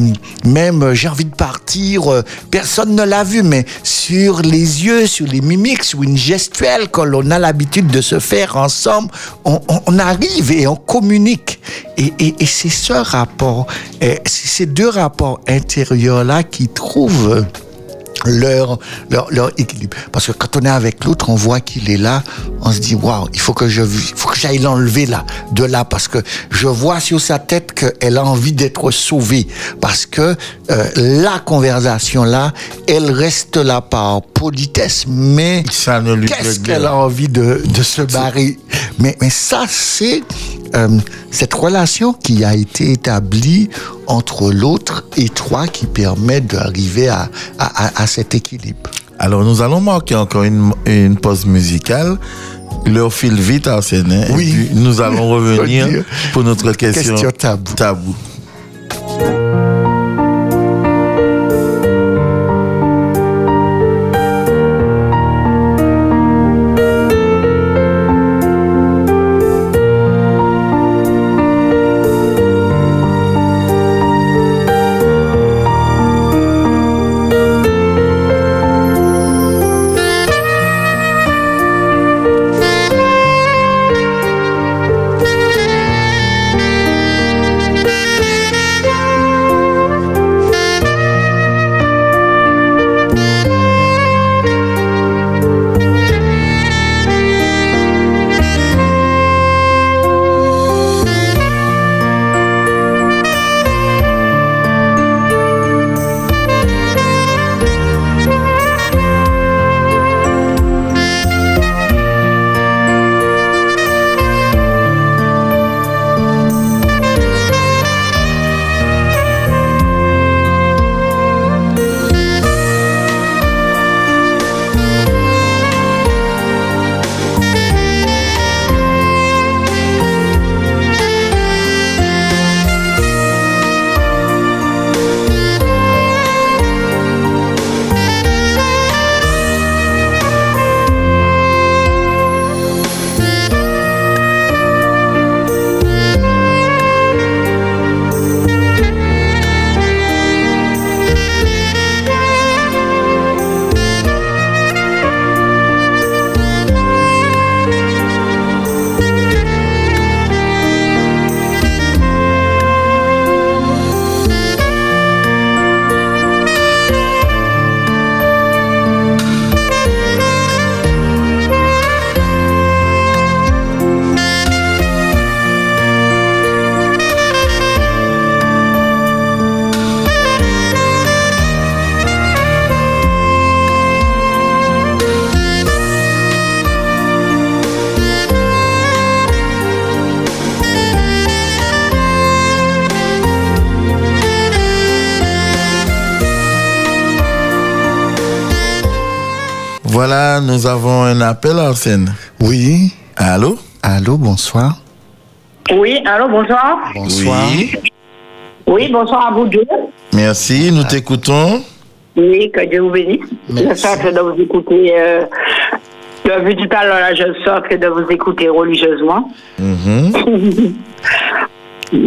même, euh, j'ai envie de partir. euh, personne ne l'a vu, mais sur les yeux, sur les mimiques, sur une gestuelle que l'on a l'habitude de se faire ensemble, on, arrive et on communique. Et, et- et c'est ce rapport, c'est ces deux rapports intérieurs-là qui trouvent leur, leur, leur équilibre. Parce que quand on est avec l'autre, on voit qu'il est là, on se dit, waouh, il faut que je, faut que j'aille l'enlever là, de là, parce que je vois sur sa tête qu'elle a envie d'être sauvée. Parce que euh, la conversation là, elle reste là par politesse, mais qu'est-ce qu'elle a envie de, de se barrer? Mais, mais ça, c'est euh, cette relation qui a été établie entre l'autre et toi qui permet d'arriver à, à, à- à cet équilibre. Alors, nous allons marquer encore une, une pause musicale. L'heure file vite, Arsène. hein, Oui. Et puis, nous allons revenir Revenir. pour notre question, Question tabou. tabou. Un appel, Arsène. Oui. Allô? Allô, bonsoir. Oui, allô, bonsoir. Bonsoir. Oui. Oui, bonsoir à vous deux. Merci, nous t'écoutons. Oui, que Dieu vous bénisse. Merci. Je sors que de vous écouter. Euh, depuis tout à l'heure, là, je sors que de vous écouter religieusement. Mhm.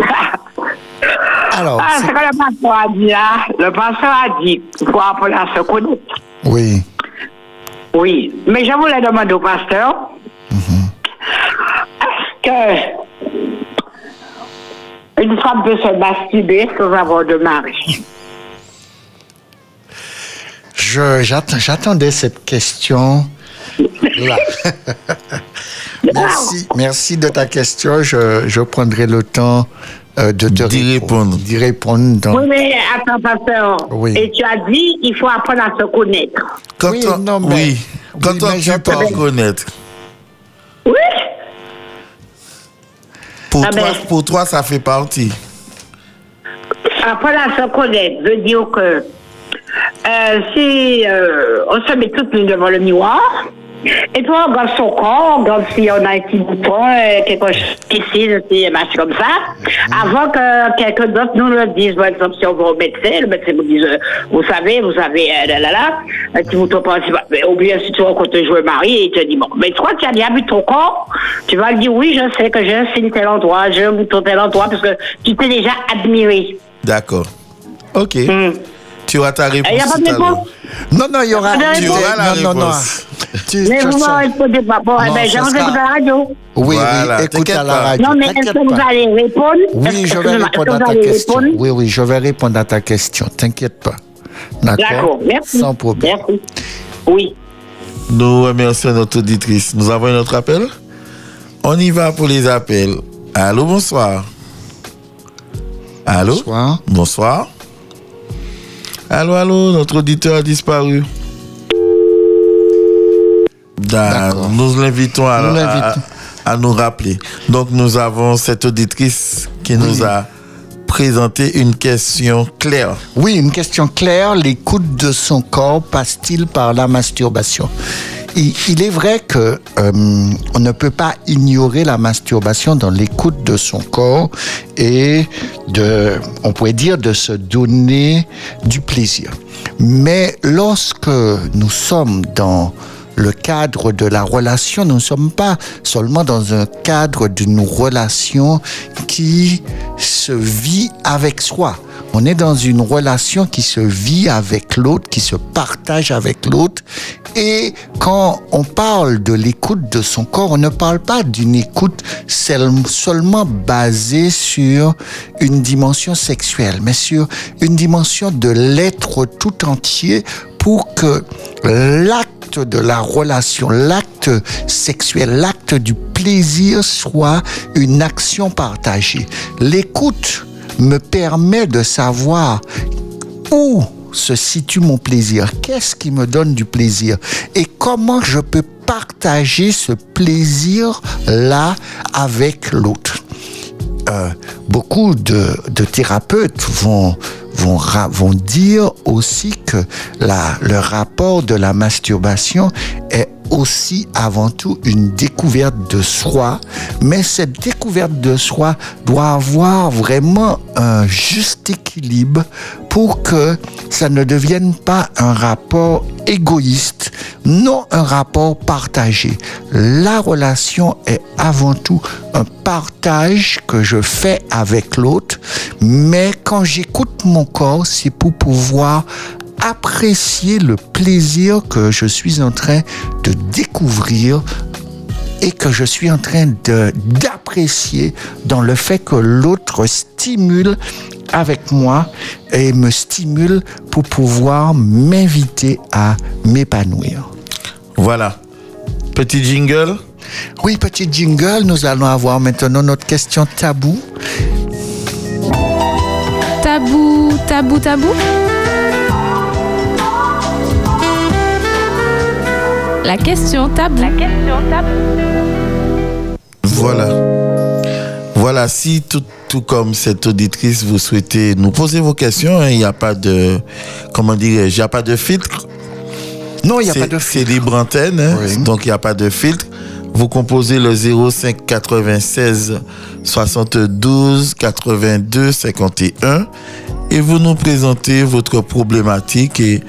Alors, Ah, c'est- ce que le pasteur a dit là, le pasteur a dit, il faut apprendre à se connaître. oui. Oui, mais je voulais demander au pasteur, est-ce que une femme peut se masturber sans avoir de mari? J'attendais cette question. Là. merci, merci de ta question. Je, je prendrai le temps euh, de te D'y répondre. D'y répondre dans- Oui, mais attends, pasteur. Oui. Et tu as dit, il faut apprendre à se connaître. Quand Oui, on, non, mais- oui. Quand oui, on tu peux reconnaître. Oui Pour, Ah toi, ben. pour toi, ça fait partie. Apprendre à se connaître veut dire que euh, si euh, on se met toutes nues devant le miroir, et toi, on regarde son corps, on regarde si on a un petit bouton, euh, quelque chose ici, si un match comme ça, avant que quelqu'un d'autre nous le dise. Par exemple, si on va au médecin, le médecin vous dit, euh, vous savez, vous avez, euh, là, là, là, un petit bouton principal. Mais ou bien si tu rencontres un joueur mari, et il te dit, bon, mais toi, tu as bien vu ton corps, tu vas lui dire, oui, je sais que j'ai un signe tel endroit, j'ai un bouton tel endroit, parce que tu t'es déjà admiré. D'accord. Ok. Hmm. Tu auras ta réponse Il n'y a pas de réponse Non, non, il y aura. Ah, Tu non, auras la non, non, non. Tu- Mais vous sais- m'en répondez pas. Bon, eh Non, ben, ce j'aimerais sera- écouter la radio. Oui, Voilà, oui, écoute à la radio. Non, mais est-ce que vous allez répondre? Oui, je vais répondre à ta question. Oui, oui, je vais répondre à ta question. T'inquiète pas. D'accord? D'accord, merci. Sans problème. Merci. Oui. Nous remercions notre auditrice. Nous avons un autre appel? On y va pour les appels. Allô, bonsoir. Allô? Bonsoir. Bonsoir. Allô, allô, notre auditeur a disparu. Nous l'invitons à, Nous à- l'invitons. à nous rappeler. Donc, nous avons cette auditrice qui nous a présenté une question claire. Oui, une question claire. L'écoute de son corps passe-t-il par la masturbation? Il, il est vrai que euh, on ne peut pas ignorer la masturbation dans l'écoute de son corps et de, on pourrait dire, de se donner du plaisir. Mais lorsque nous sommes dans le cadre de la relation, nous ne sommes pas seulement dans un cadre d'une relation qui se vit avec soi. On est dans une relation qui se vit avec l'autre, qui se partage avec l'autre. Et quand on parle de l'écoute de son corps, on ne parle pas d'une écoute seul- seulement basée sur une dimension sexuelle, mais sur une dimension de l'être tout entier que l'acte de la relation, l'acte sexuel, l'acte du plaisir soit une action partagée. L'écoute me permet de savoir où se situe mon plaisir, qu'est-ce qui me donne du plaisir et comment je peux partager ce plaisir-là avec l'autre. Euh, beaucoup de thérapeutes vont, vont, dire aussi que le rapport de la masturbation est aussi avant tout une découverte de soi, mais cette découverte de soi doit avoir vraiment un juste équilibre pour que ça ne devienne pas un rapport égoïste, non un rapport partagé. La relation est avant tout un partage que je fais avec l'autre, mais quand j'écoute mon corps, c'est pour pouvoir apprécier le plaisir que je suis en train de découvrir et que je suis en train de d'apprécier dans le fait que l'autre stimule avec moi et me stimule pour pouvoir m'inviter à m'épanouir. Voilà. Petit jingle. Oui, petit jingle, nous allons avoir maintenant notre question tabou. Tabou, tabou, tabou. La question tabou. La question tabou. Voilà. Voilà, si tout, tout comme cette auditrice, vous souhaitez nous poser vos questions, hein, il n'y a pas de, comment dirais-je, il n'y a pas de filtre. Non, il n'y a C'est- pas de C'est filtre. libre antenne, hein, Oui. donc il n'y a pas de filtre. Vous composez le 05 96 72 82 51 et vous nous présentez votre problématique et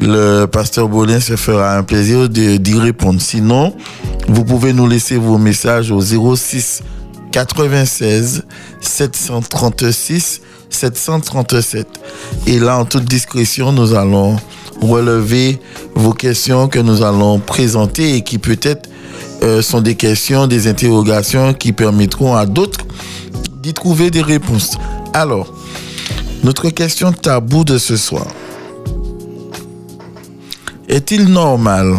le pasteur Bolin se fera un plaisir d'y répondre. Sinon, vous pouvez nous laisser vos messages au 06 96 736 737. Et là, en toute discrétion, nous allons relever vos questions que nous allons présenter et qui peut-être euh, sont des questions, des interrogations qui permettront à d'autres d'y trouver des réponses. Alors, notre question tabou de ce soir. Est-il normal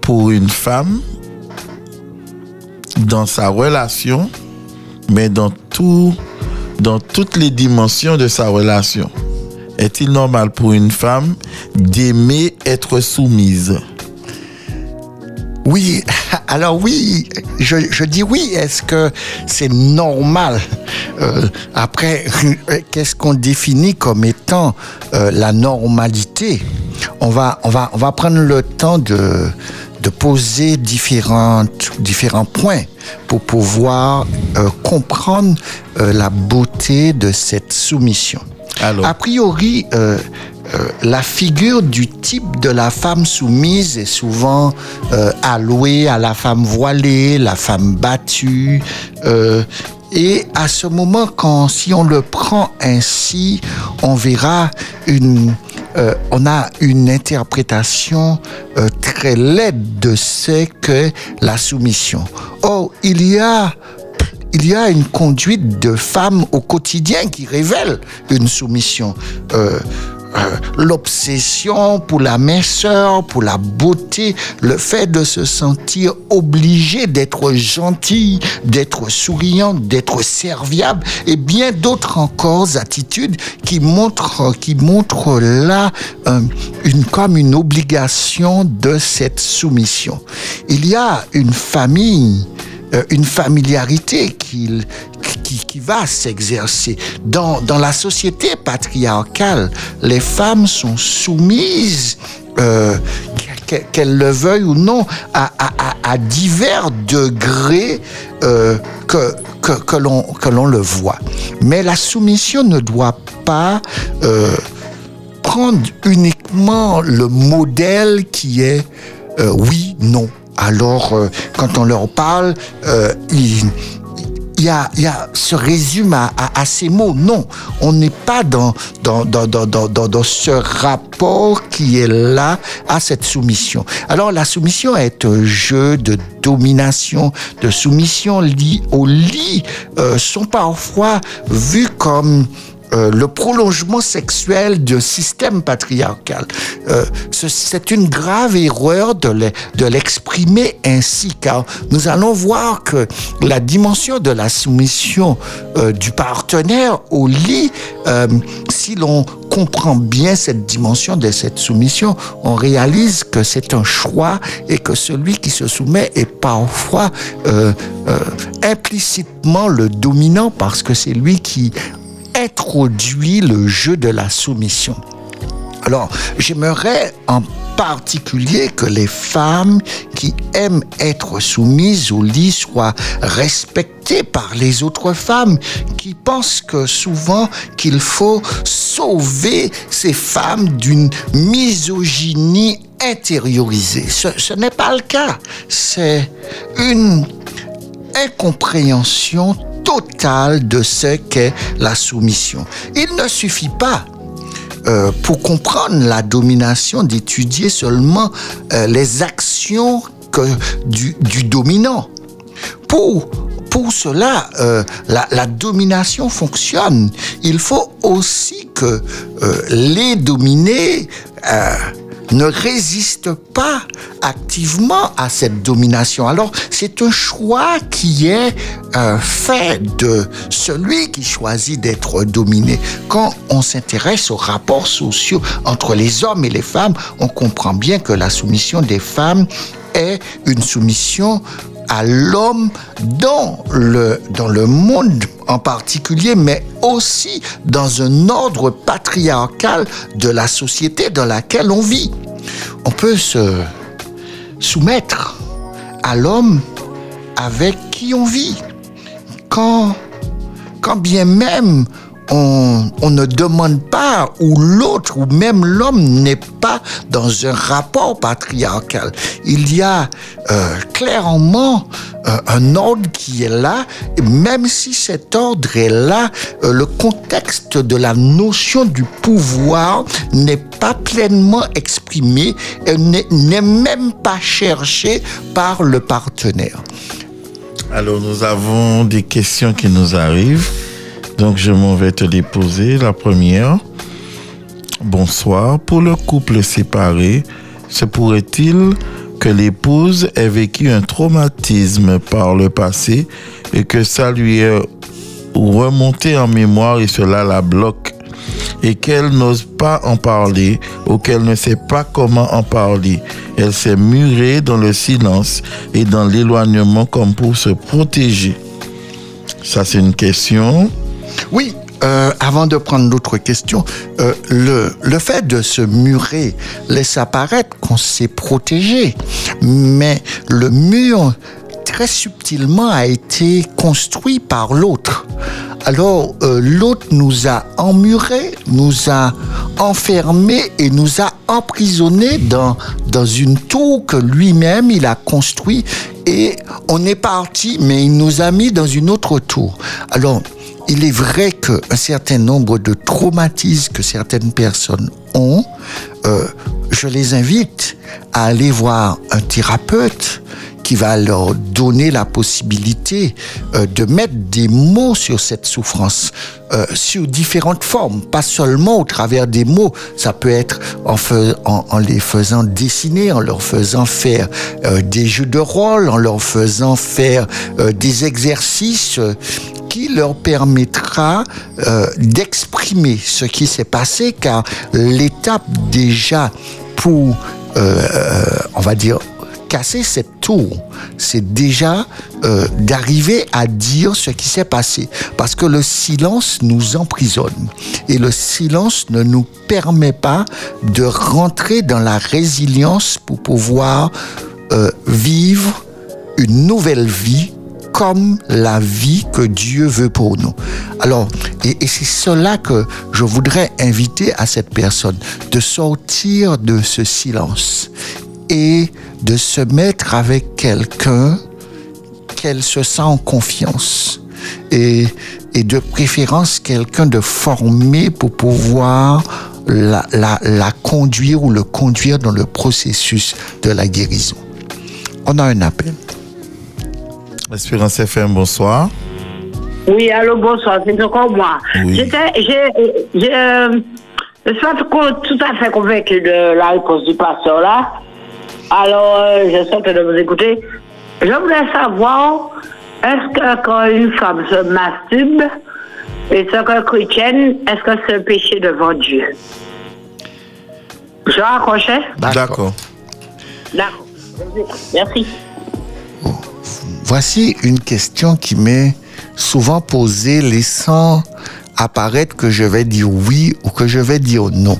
pour une femme dans sa relation, mais dans tout, dans toutes les dimensions de sa relation, est-il normal pour une femme d'aimer être soumise? Oui, alors oui, je, je dis oui. Est-ce que c'est normal Euh, Après, qu'est-ce qu'on définit comme étant euh, la normalité? On va, on, va, on va prendre le temps de, de poser différentes, différents points pour pouvoir euh, comprendre la beauté de cette soumission. Alors, A priori, euh, la figure du type de la femme soumise est souvent euh, allouée à la femme voilée, la femme battue. euh, et à ce moment, quand si on le prend ainsi, on verra une, on a une interprétation très laide de ce que la soumission. Or, il y a il y a une conduite de femme au quotidien qui révèle une soumission. Euh, L'obsession pour la minceur, pour la beauté, le fait de se sentir obligé d'être gentil, d'être souriant, d'être serviable et bien d'autres encore attitudes qui montrent, qui montrent là euh, une, comme une obligation de cette soumission. Il y a une famille euh, une familiarité qui, qui, va s'exercer. Dans, dans la société patriarcale, les femmes sont soumises, euh, qu'e- qu'elles le veuillent ou non, à, à, divers degrés euh, que, que, que l'on le voit. Mais la soumission ne doit pas... euh, prendre uniquement le modèle qui est euh, oui, non. Alors, euh, quand on leur parle, euh, il, il y a, y a, se résume à, à- à ces mots. Non, on n'est pas dans, dans, dans, dans- dans ce rapport qui est là à cette soumission. Alors, la soumission est un jeu de domination, de soumission liée au lit, euh, sont parfois vus comme euh, le prolongement sexuel d'un système patriarcal. Euh, ce- c'est une grave erreur de l'e- de l'exprimer ainsi, car nous allons voir que la dimension de la soumission euh, du partenaire au lit, si l'on comprend bien cette dimension de cette soumission, on réalise que c'est un choix et que celui qui se soumet est parfois implicitement le dominant parce que c'est lui qui introduit le jeu de la soumission. Alors, j'aimerais en particulier que les femmes qui aiment être soumises au lit soient respectées par les autres femmes qui pensent que souvent qu'il faut sauver ces femmes d'une misogynie intériorisée. Ce, ce n'est pas le cas. C'est une incompréhension totale de ce qu'est la soumission. Il ne suffit pas euh, pour comprendre la domination d'étudier seulement euh, les actions du, dominant. Pour, pour cela, euh, la, domination fonctionne. Il faut aussi que les dominés ne résistent pas activement à cette domination. Alors, c'est un choix qui est fait de celui qui choisit d'être dominé. Quand on s'intéresse aux rapports sociaux entre les hommes et les femmes, on comprend bien que la soumission des femmes est une soumission à l'homme dans le, dans le monde en particulier, mais aussi dans un ordre patriarcal de la société dans laquelle on vit. on peut se soumettre à l'homme avec qui on vit. Quand, quand bien même on, ne demande pas, ou l'autre, ou même l'homme n'est pas dans un rapport patriarcal. Il y a euh, clairement euh, un ordre qui est là, même si cet ordre est là, euh, le contexte de la notion du pouvoir n'est pas pleinement exprimé, et n'est même pas cherché par le partenaire. Alors, nous avons des questions qui nous arrivent. Donc, je m'en vais te les poser. La première. Bonsoir. Pour le couple séparé, se pourrait-il que l'épouse ait vécu un traumatisme par le passé et que ça lui est remonté en mémoire et cela la bloque et qu'elle n'ose pas en parler ou qu'elle ne sait pas comment en parler? Elle s'est murée dans le silence et dans l'éloignement comme pour se protéger. Ça, c'est une question. Oui, euh, avant de prendre l'autre question, euh, le, le fait de se murer laisse apparaître qu'on s'est protégé, mais le mur très subtilement a été construit par l'autre. Alors euh, l'autre nous a emmurés, nous a enfermés et nous a emprisonnés dans, dans une tour que lui-même il a construit et on est parti, mais il nous a mis dans une autre tour. Alors il est vrai qu'un certain nombre de traumatismes que certaines personnes ont, euh, je les invite à aller voir un thérapeute qui va leur donner la possibilité euh, de mettre des mots sur cette souffrance, euh, sur différentes formes, pas seulement au travers des mots, ça peut être en, les faisant dessiner, en leur faisant faire euh, des jeux de rôle, en leur faisant faire des exercices qui leur permettra d'exprimer ce qui s'est passé, car l'étape pour, euh, on va dire, casser cette tour, c'est déjà euh, d'arriver à dire ce qui s'est passé. Parce que le silence nous emprisonne. Et le silence ne nous permet pas de rentrer dans la résilience pour pouvoir euh, vivre une nouvelle vie comme la vie que Dieu veut pour nous. Alors, et, c'est cela que je voudrais inviter à cette personne, de sortir de ce silence et de se mettre avec quelqu'un qu'elle se sent en confiance et, de préférence quelqu'un de formé pour pouvoir la conduire ou le conduire dans le processus de la guérison. On a un appel. Espérance FM, bonsoir. Oui, allô, bonsoir, c'est encore moi. Oui. J'étais, j'ai, j'ai, euh, je suis tout à fait convaincu de la réponse du pasteur là. Alors, euh, je suis de vous écouter. Je voulais savoir, est-ce que quand une femme se masturbe, et ce que chrétienne, est-ce que c'est un péché devant Dieu? Je raccrochais? D'accord. D'accord. Merci. Voici une question qui m'est souvent posée, laissant apparaître que je vais dire oui ou que je vais dire non.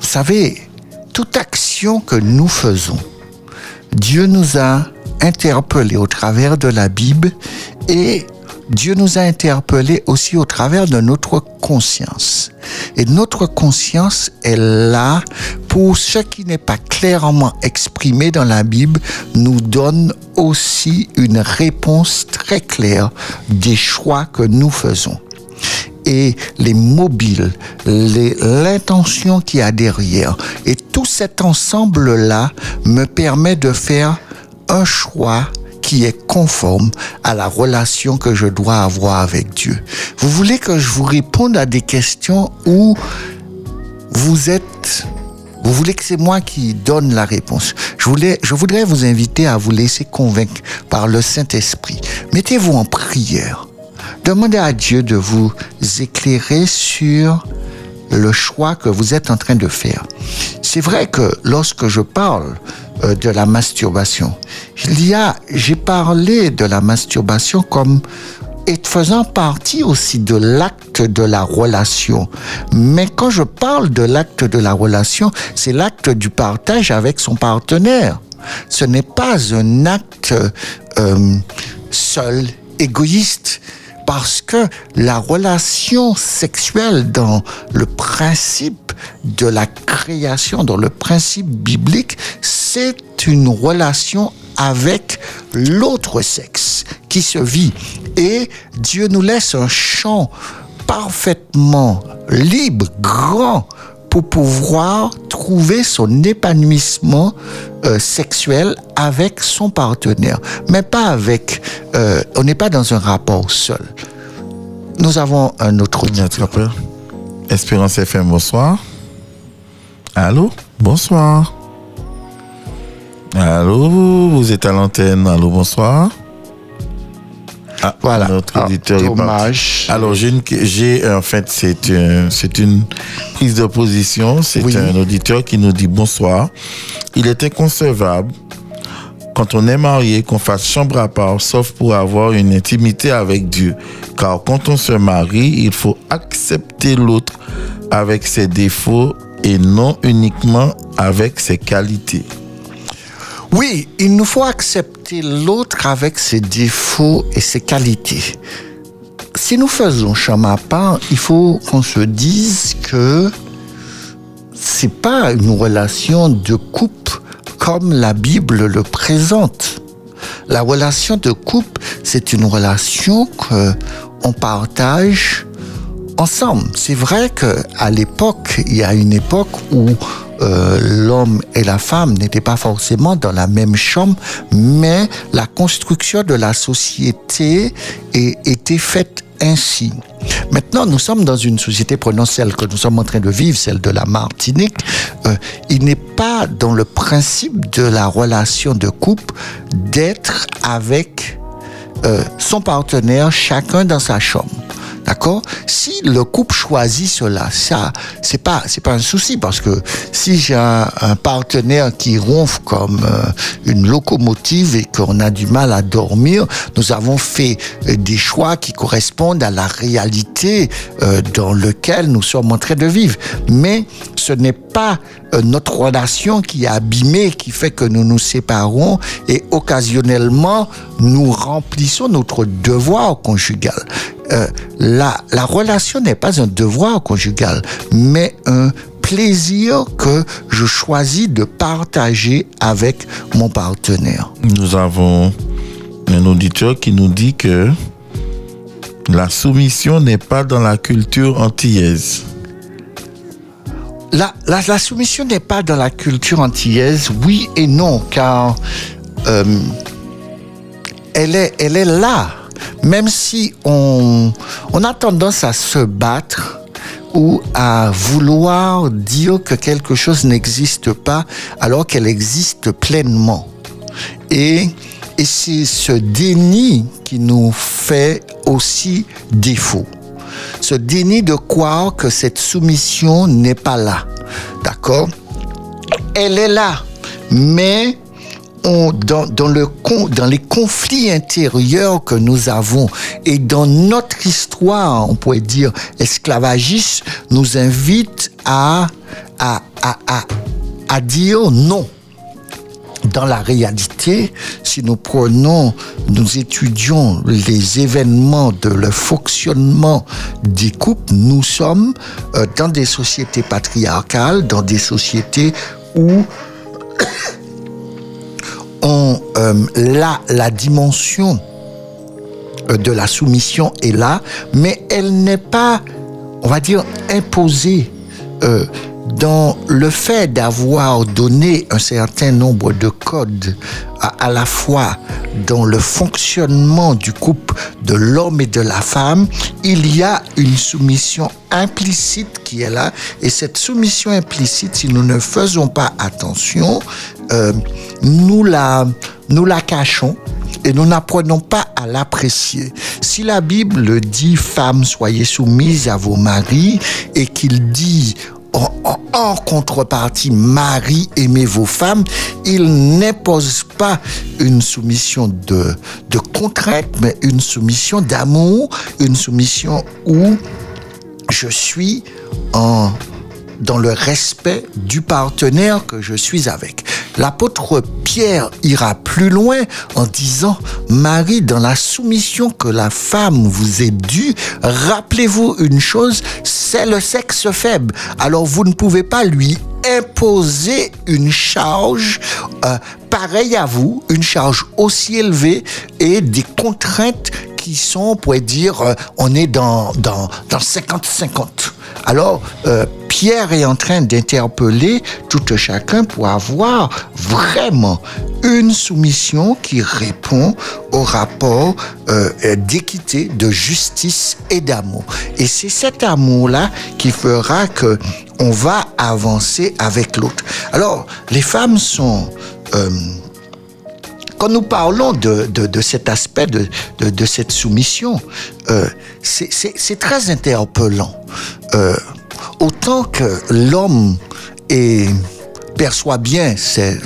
Vous savez, toute action que nous faisons, Dieu nous a interpellés au travers de la Bible et Dieu nous a interpellés aussi au travers de notre conscience. Et notre conscience est là pour ce qui n'est pas clairement exprimé dans la Bible, nous donne aussi une réponse très claire des choix que nous faisons et les mobiles, les- l'intention qu'il y a derrière. Et tout cet ensemble-là me permet de faire un choix qui est conforme à la relation que je dois avoir avec Dieu. Vous voulez que je vous réponde à des questions où vous êtes vous voulez que c'est moi qui donne la réponse. Je, voulais, je voudrais vous inviter à vous laisser convaincre par le Saint-Esprit. Mettez-vous en prière. Demandez à Dieu de vous éclairer sur le choix que vous êtes en train de faire. C'est vrai que lorsque je parle euh, de la masturbation, il y a, j'ai parlé de la masturbation comme faisant partie aussi de l'acte de la relation. Mais quand je parle de l'acte de la relation, c'est l'acte du partage avec son partenaire. Ce n'est pas un acte euh, seul, égoïste, parce que la relation sexuelle dans le principe de la création, dans le principe biblique, c'est une relation avec l'autre sexe qui se vit. Et Dieu nous laisse un champ parfaitement libre, grand, pour pouvoir trouver son épanouissement euh, sexuel avec son partenaire, mais pas avec. euh, on n'est pas dans un rapport seul. Nous avons un autre auditeur. Espérance FM, bonsoir. Allô? Bonsoir. Allô? Vous êtes à l'antenne. Allô, bonsoir. Ah, Voilà. Notre Ah. Alors, j'ai, une- j'ai, en fait, c'est, un- c'est une prise de position. C'est Oui. un auditeur qui nous dit bonsoir. Il est inconcevable quand on est marié qu'on fasse chambre à part, sauf pour avoir une intimité avec Dieu. Car quand on se marie, il faut accepter l'autre avec ses défauts et non uniquement avec ses qualités. Oui, il nous faut accepter l'autre avec ses défauts et ses qualités. Si nous faisons chemin il faut qu'on se dise que c'est pas une relation de couple comme la Bible le présente. La relation de couple, c'est une relation que on partage ensemble. C'est vrai que à l'époque, il y a une époque où euh, l'homme et la femme n'étaient pas forcément dans la même chambre, mais la construction de la société est- était faite ainsi. Maintenant, nous sommes dans une société, prenons celle que nous sommes en train de vivre, celle de la Martinique. Euh, il n'est pas dans le principe de la relation de couple d'être avec euh, son partenaire, chacun dans sa chambre. D'accord Si le couple choisit cela, ça, c'est pas, c'est pas un souci parce que si j'ai un, partenaire qui ronfle comme euh, une locomotive et qu'on a du mal à dormir, nous avons fait euh, des choix qui correspondent à la réalité euh, dans lequel nous sommes en train de vivre. Mais ce n'est pas notre relation qui est abîmée, qui fait que nous nous séparons et occasionnellement nous remplissons notre devoir conjugal. Euh, la, la relation n'est pas un devoir conjugal, mais un plaisir que je choisis de partager avec mon partenaire. Nous avons un auditeur qui nous dit que la soumission n'est pas dans la culture antillaise. La, la, la soumission n'est pas dans la culture antillaise, oui et non, car euh, elle, est, elle est là. Même si on, a tendance à se battre ou à vouloir dire que quelque chose n'existe pas alors qu'elle existe pleinement. Et, et c'est ce déni qui nous fait aussi défaut. Ce déni de croire que cette soumission n'est pas là. D'accord? Elle est là. Mais on, dans, dans, le, dans les conflits intérieurs que nous avons et dans notre histoire, on pourrait dire esclavagiste, nous invite à, à, à, à, à dire non. Dans la réalité, si nous prenons, nous étudions les événements de le fonctionnement des couples, nous sommes euh, dans des sociétés patriarcales, dans des sociétés où euh, la, la dimension euh, de la soumission est là, mais elle n'est pas, on va dire, imposée euh, dans le fait d'avoir donné un certain nombre de codes à, la fois dans le fonctionnement du couple de l'homme et de la femme, il y a une soumission implicite qui est là. Et cette soumission implicite, si nous ne faisons pas attention, euh, nous, la, nous la cachons et nous n'apprenons pas à l'apprécier. Si la Bible dit, femmes, soyez soumises à vos maris, et qu'il dit, en, contrepartie, mari, aimez vos femmes. Il n'impose pas une soumission de, de contrainte, mais une soumission d'amour, une soumission où je suis en, dans le respect du partenaire que je suis avec. L'apôtre Pierre ira plus loin en disant, Marie, dans la soumission que la femme vous est due, rappelez-vous une chose, c'est le sexe faible. Alors vous ne pouvez pas lui imposer une charge euh, pareille à vous, une charge aussi élevée et des contraintes qui sont, on pourrait dire, euh, on est dans, dans, dans 50-50. Alors, euh, Pierre est en train d'interpeller tout un chacun pour avoir vraiment une soumission qui répond au rapport euh, euh, d'équité, de justice et d'amour. Et c'est cet amour-là qui fera que on va avancer avec l'autre. Alors, les femmes sont... euh, quand nous parlons de, cet aspect, de, cette soumission, euh, c'est très interpellant. Euh, autant que l'homme est perçoit bien,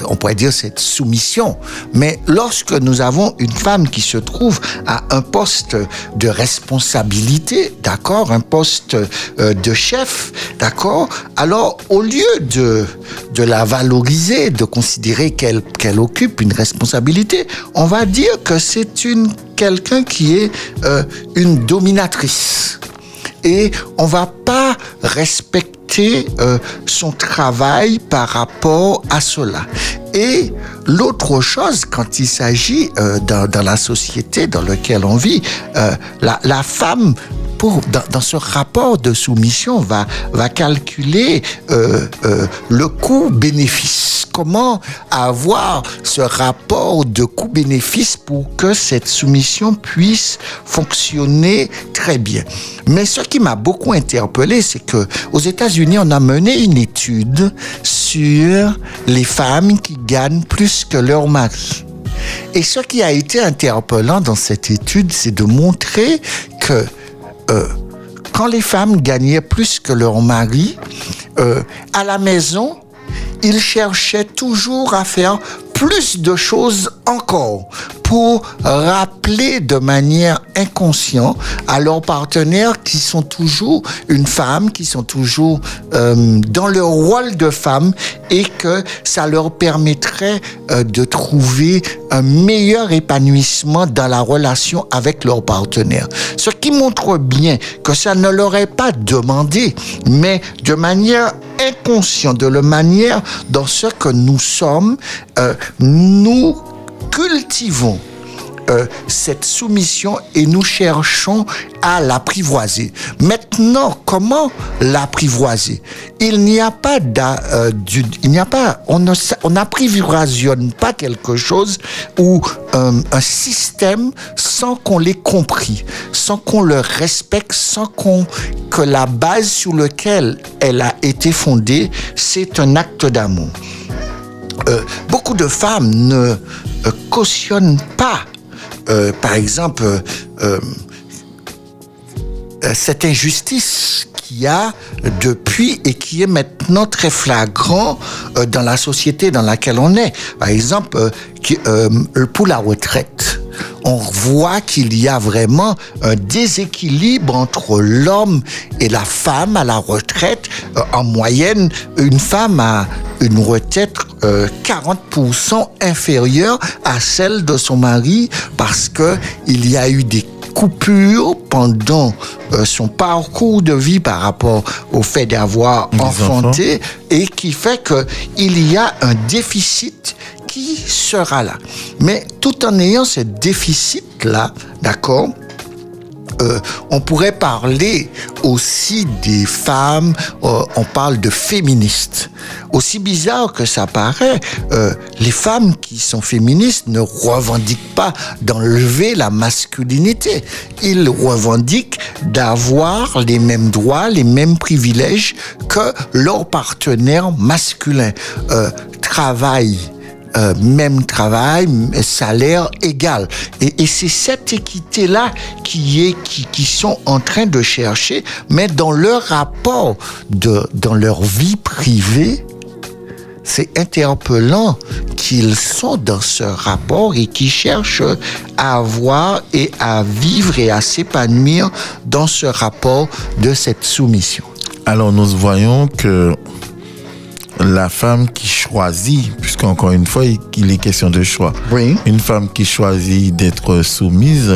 on pourrait dire, cette soumission. Mais lorsque nous avons une femme qui se trouve à un poste de responsabilité, d'accord, un poste euh, de chef, d'accord, alors au lieu de, de la valoriser, de considérer qu'elle qu'elle occupe une responsabilité, on va dire que c'est une quelqu'un qui est euh, une dominatrice et on va pas respecter euh, son travail par rapport à cela. Et l'autre chose, quand il s'agit euh, dans, dans la société dans laquelle on vit, euh, la, la femme pour, dans, ce rapport de soumission va, va calculer le coût-bénéfice. Comment avoir ce rapport de coût-bénéfice pour que cette soumission puisse fonctionner très bien. Mais ce qui m'a beaucoup interpellé, c'est que aux États-Unis, on a mené une étude sur les femmes qui gagnent plus que leur mari. Et ce qui a été interpellant dans cette étude, c'est de montrer que euh, quand les femmes gagnaient plus que leur mari, euh, à la maison, ils cherchaient toujours à faire plus de choses encore pour rappeler de manière inconsciente à leurs partenaires qui sont toujours une femme, qui sont toujours euh, dans leur rôle de femme et que ça leur permettrait euh, de trouver un meilleur épanouissement dans la relation avec leur partenaire. Ce qui montre bien que ça ne leur est pas demandé, mais de manière inconsciente, de la manière dans ce que nous sommes, euh, nous cultivons euh, cette soumission et nous cherchons à l'apprivoiser. Maintenant, comment l'apprivoiser? Il n'y a pas, euh, il n'y a pas, on ne, on n'apprivoisionne pas quelque chose ou euh, un système sans qu'on l'ait compris, sans qu'on le respecte, sans qu'on que la base sur laquelle elle a été fondée, c'est un acte d'amour. Euh, beaucoup de femmes ne euh, cautionnent pas, euh, par exemple, cette injustice qu'il y a depuis et qui est maintenant très flagrant dans la société dans laquelle on est. Par exemple, pour la retraite, on voit qu'il y a vraiment un déséquilibre entre l'homme et la femme à la retraite. Euh, en moyenne, une femme a une retraite euh, 40% inférieure à celle de son mari parce que il y a eu des coupures pendant euh, son parcours de vie par rapport au fait d'avoir enfanté et qui fait que il y a un déficit qui sera là. Mais tout en ayant ce déficit-là, d'accord, euh, on pourrait parler aussi des femmes, euh, on parle de féministes. Aussi bizarre que ça paraît, euh, les femmes qui sont féministes ne revendiquent pas d'enlever la masculinité. Ils revendiquent d'avoir les mêmes droits, les mêmes privilèges que leurs partenaires masculins. Travail, euh, même travail, salaire égal. Et, et c'est cette équité-là qui est qui, qui sont en train de chercher, mais dans leur rapport de dans leur vie privée, c'est interpellant qu'ils sont dans ce rapport et qu'ils cherchent à avoir et à vivre et à s'épanouir dans ce rapport de cette soumission. Alors nous voyons que la femme qui choisit, puisqu'encore une fois, il est question de choix, Oui. une femme qui choisit d'être soumise,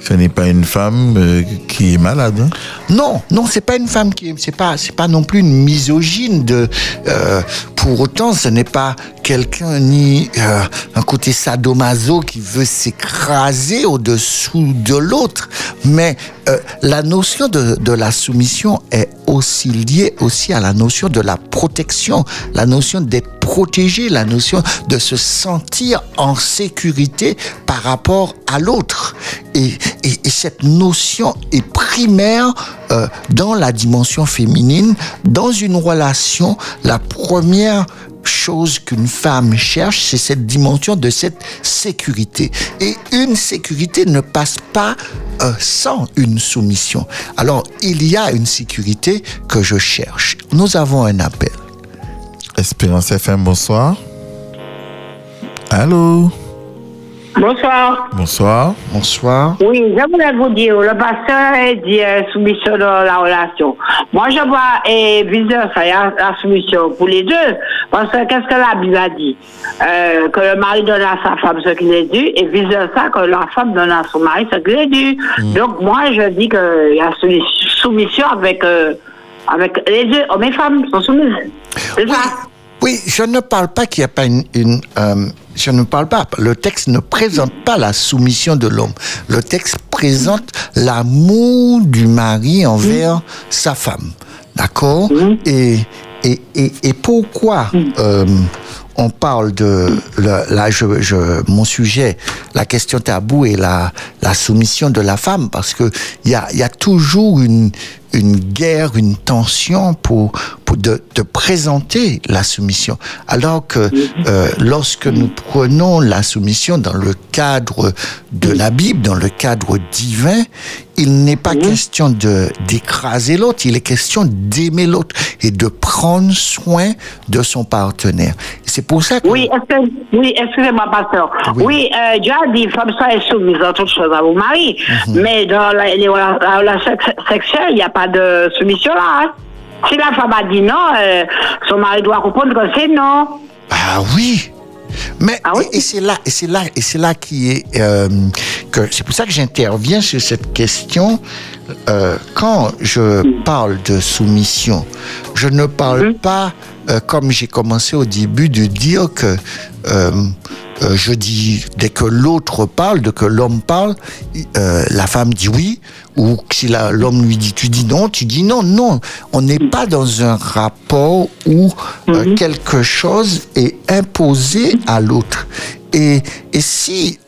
ce n'est pas une femme euh, qui est malade. hein. Non, non, c'est pas une femme qui, c'est pas, c'est pas non plus une misogyne de. euh, pour autant, ce n'est pas quelqu'un ni euh, un côté sadomaso qui veut s'écraser au-dessous de l'autre, mais euh, la notion de, la soumission est aussi liée aussi à la notion de la protection, la notion d'être protégé, la notion de se sentir en sécurité par rapport à l'autre. Et cette notion est primaire euh, dans la dimension féminine. Dans une relation, la première chose qu'une femme cherche, c'est cette dimension de cette sécurité. Et une sécurité ne passe pas euh, sans une soumission. Alors, il y a une sécurité que je cherche. Nous avons un appel. Espérance FM, bonsoir. Allô? Bonsoir. Bonsoir. Bonsoir. Oui, je voulais vous dire, le pasteur a dit euh, soumission dans la relation. Moi, je vois et vice-versa, il y a la soumission pour les deux. Parce que qu'est-ce que la Bible a dit? Euh, Que le mari donne à sa femme ce qu'il est dû et vice-versa, que la femme donne à son mari ce qu'il est dû. Donc, moi, je dis qu'il y a soumis- soumission avec, euh, avec les deux, hommes et femmes sont soumises. C'est ça Oui, je ne parle pas qu'il n'y a pas une... une, euh, je ne parle pas. Le texte ne présente pas la soumission de l'homme. Le texte présente l'amour du mari envers sa femme. D'accord? Et, et, et, et pourquoi euh, on parle de... le- là, je, je, mon sujet, la question tabou est la, la soumission de la femme, parce que il y a, y a toujours une, une guerre, une tension pour, pour de, de présenter la soumission. Alors que euh, lorsque nous prenons la soumission dans le cadre de la Bible, dans le cadre divin, il n'est pas question de d'écraser l'autre, il est question d'aimer l'autre et de prendre soin de son partenaire. C'est pour ça que Oui, oui, excusez-moi, pasteur. Oui. Oui, euh, Dieu a dit, femme soit soumise dans toutes choses à vos maris. Mhm. Mais dans la, les la relation sex- sexuelle, il n'y a pas de soumission là. hein. Si la femme a dit non, euh, son mari doit comprendre que c'est non. Ah oui. Mais Ah oui? et, et c'est là et c'est là et c'est là qui est euh, que c'est pour ça que j'interviens sur cette question Euh, quand je parle de soumission. Je ne parle pas euh, comme j'ai commencé au début de dire que euh, euh, je dis dès que l'autre parle, dès que l'homme parle, la femme dit oui ou si l'homme lui dit tu dis non, tu dis non. Non, on n'est pas dans un rapport où euh, quelque chose est imposé à l'autre. Et, et si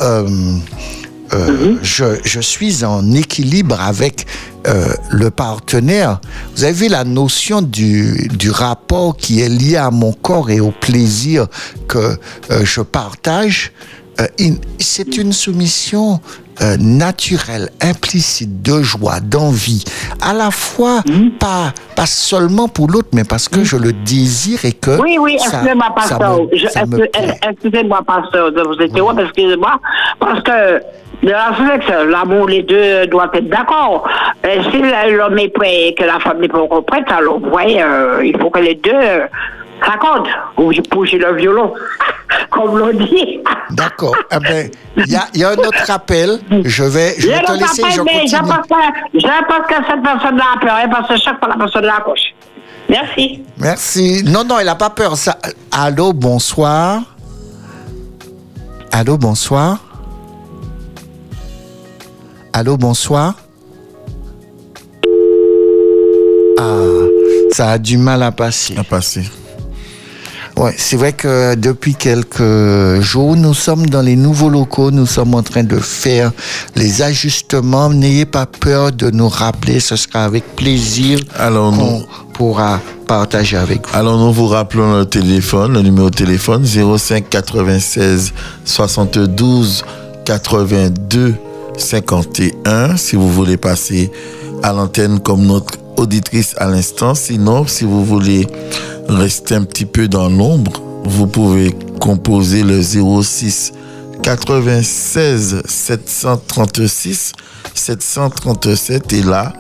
euh, euh, je, je suis en équilibre avec euh, le partenaire, vous avez la notion du, du rapport qui est lié à mon corps et au plaisir que euh, je partage? Euh, c'est une soumission euh, naturelle, implicite, de joie, d'envie, à la fois pas, pas seulement pour l'autre, mais parce que je le désire et que Oui, oui, excusez-moi, pasteur. Excusez-moi, pasteur, de vous interrompre, excusez-moi. Parce que de la l'amour, les deux doivent être d'accord. Si l'homme est prêt et que la femme n'est pas encore prête, alors, vous voyez, euh, il faut que les deux euh, s'accordent. Ou jouer le violon, comme l'on dit. D'accord. Eh ben, il y a, il y a un autre appel. Je vais, je vais te laisser. Je pas, mais je pense que, je pense que cette personne-là a peur, hein, parce que chaque fois la personne la coche. Merci. Merci. Non, non, elle n'a pas peur. Ça... Allô, bonsoir. Allô, bonsoir. Allô, bonsoir. Ah, ça a du mal à passer. À passer. Ouais, c'est vrai que depuis quelques jours, nous sommes dans les nouveaux locaux, nous sommes en train de faire les ajustements. N'ayez pas peur de nous rappeler, ce sera avec plaisir Alors, pourra partager avec vous. Alors nous vous rappelons le téléphone, le numéro de téléphone 05 96 72 82 51 si vous voulez passer à l'antenne comme notre auditrice à l'instant. Sinon, si vous voulez rester un petit peu dans l'ombre, vous pouvez composer le 06 96 736 737 et là,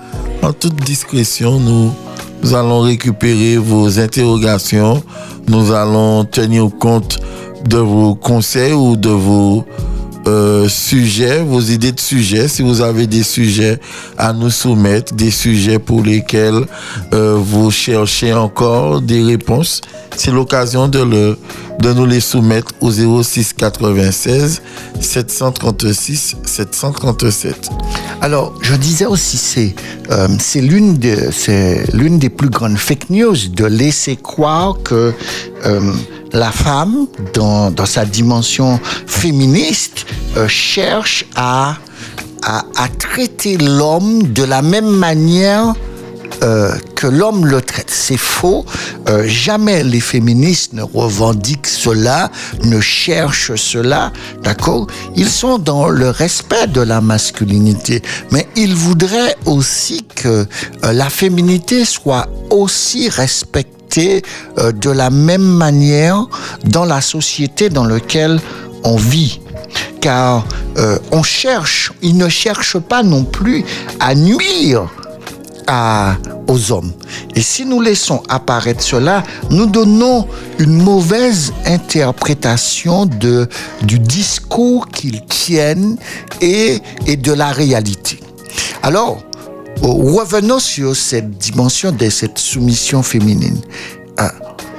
en toute discrétion, nous, nous allons récupérer vos interrogations, nous allons tenir compte de vos conseils ou de vos euh, sujets, vos idées de sujets, si vous avez des sujets à nous soumettre, des sujets pour lesquels euh, vous cherchez encore des réponses, c'est l'occasion de, le, de nous les soumettre au 06 96 736 737. Alors, je disais aussi, c'est euh, l'une de- l'une des plus grandes fake news de laisser croire que la femme, dans, sa dimension féministe, euh, cherche à, traiter l'homme de la même manière euh, que l'homme le traite. C'est faux. Euh, jamais les féministes ne revendiquent cela, ne cherchent cela. D'accord? Ils sont dans le respect de la masculinité. Mais ils voudraient aussi que la féminité soit aussi respectée euh, de la même manière dans la société dans laquelle on vit car euh, on cherche, ils ne cherchent pas non plus à nuire à- aux hommes. Et si nous laissons apparaître cela, nous donnons une mauvaise interprétation de, du discours qu'ils tiennent et, et de la réalité. Alors, revenons sur cette dimension de cette soumission féminine. Euh,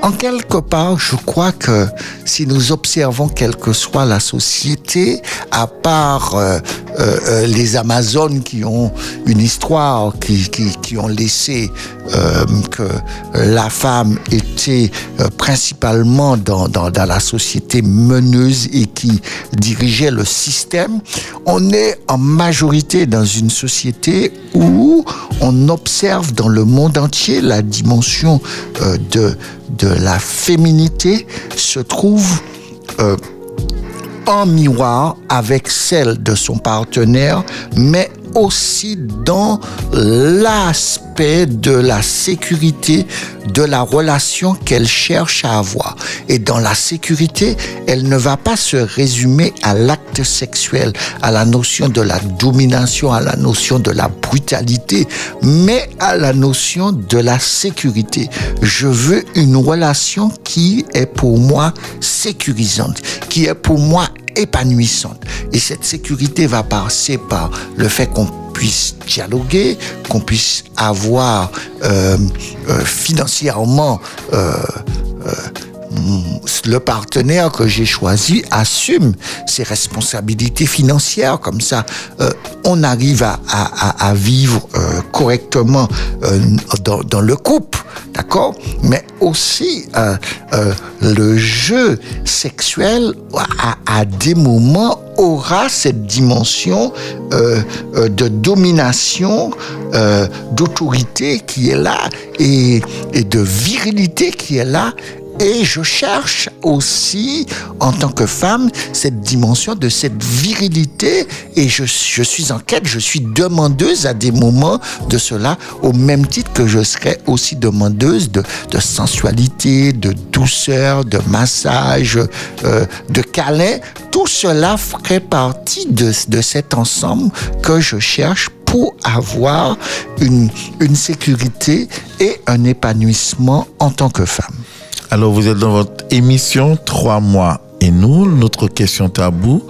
en quelque part, je crois que si nous observons quelle que soit la société, à part euh, euh, euh, les Amazones qui ont une histoire, qui, qui, qui ont laissé euh, que la femme était euh, principalement dans, dans, dans la société meneuse et qui dirigeait le système, on est en majorité dans une société où on observe dans le monde entier la dimension euh, de, de la féminité se trouve euh, en miroir avec celle de son partenaire, mais aussi dans l'aspect de la sécurité de la relation qu'elle cherche à avoir. Et dans la sécurité, elle ne va pas se résumer à l'acte sexuel, à la notion de la domination, à la notion de la brutalité, mais à la notion de la sécurité. Je veux une relation qui est pour moi sécurisante, qui est pour moi épanouissante. Et cette sécurité va passer par le fait qu'on puisse dialoguer, qu'on puisse avoir euh, euh, financièrement euh, euh, le partenaire que j'ai choisi assume ses responsabilités financières. Comme ça, euh, on arrive à, vivre euh, correctement euh, dans, le couple. D'accord? Mais aussi, le jeu sexuel, à, des moments, aura cette dimension de domination, d'autorité qui est là et de virilité qui est là. Et je cherche aussi, en tant que femme, cette dimension de cette virilité. Et je, suis en quête, je suis demandeuse à des moments de cela, au même titre que je serais aussi demandeuse de, sensualité, de douceur, de massage, euh, de câlin. Tout cela ferait partie de, cet ensemble que je cherche pour avoir une sécurité et un épanouissement en tant que femme. Alors, vous êtes dans votre émission Trois mois et nous. Notre question tabou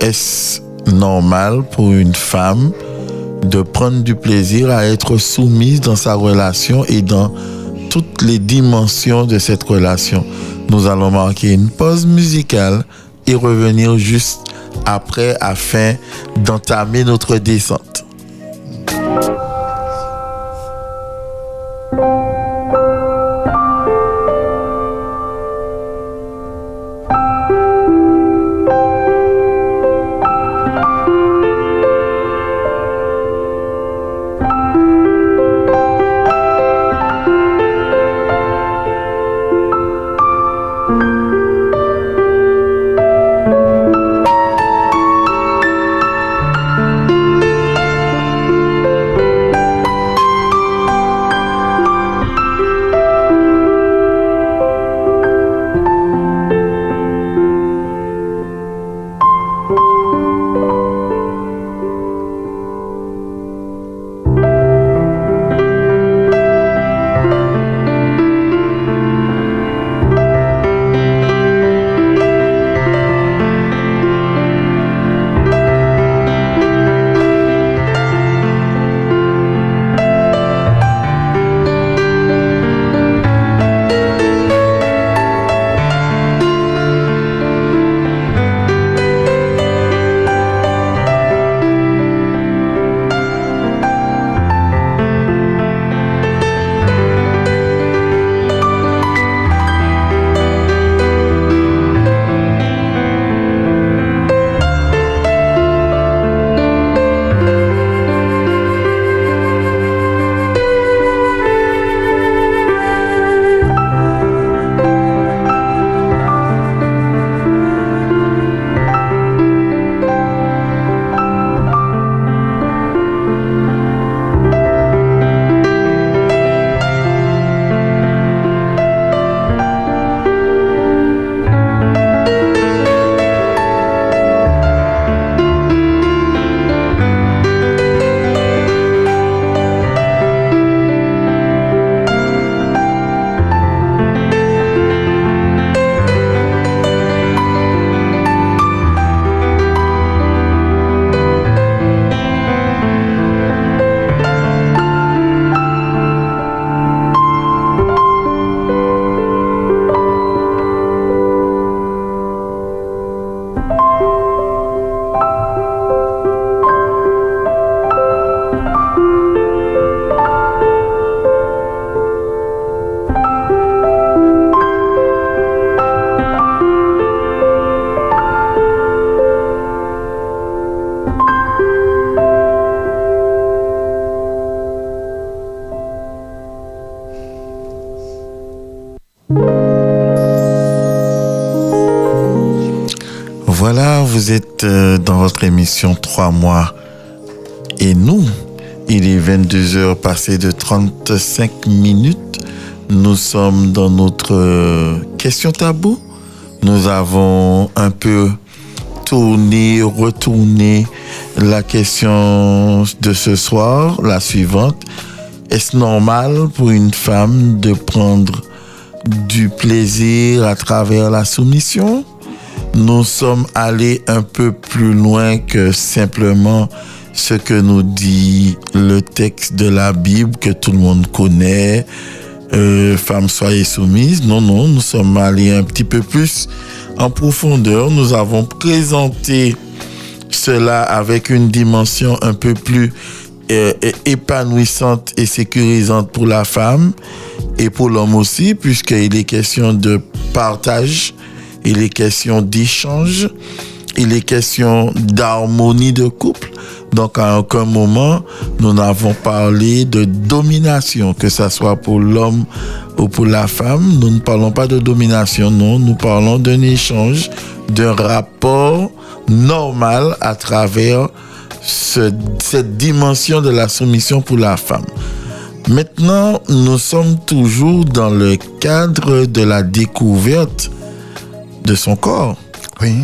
est-ce normal pour une femme de prendre du plaisir à être soumise dans sa relation et dans toutes les dimensions de cette relation? Nous allons marquer une pause musicale et revenir juste après afin d'entamer notre descente. Euh, dans votre émission 3 mois et nous. Il est 22 heures passées de 35 minutes. Nous sommes dans notre euh, question tabou. Nous avons un peu tourné, retourné la question de ce soir, la suivante. Est-ce normal pour une femme de prendre du plaisir à travers la soumission? Nous sommes allés un peu plus loin que simplement ce que nous dit le texte de la Bible que tout le monde connaît. Euh, femme, soyez soumise. Non, non, nous sommes allés un petit peu plus en profondeur. Nous avons présenté cela avec une dimension un peu plus euh, épanouissante et sécurisante pour la femme et pour l'homme aussi, puisqu'il est question de partage, il est question d'échange, il est question d'harmonie de couple. Donc à aucun moment, nous n'avons parlé de domination, que ce soit pour l'homme ou pour la femme. Nous ne parlons pas de domination, non, nous parlons d'un échange, d'un rapport normal à travers ce- cette dimension de la soumission pour la femme. Maintenant, nous sommes toujours dans le cadre de la découverte de son corps. Oui.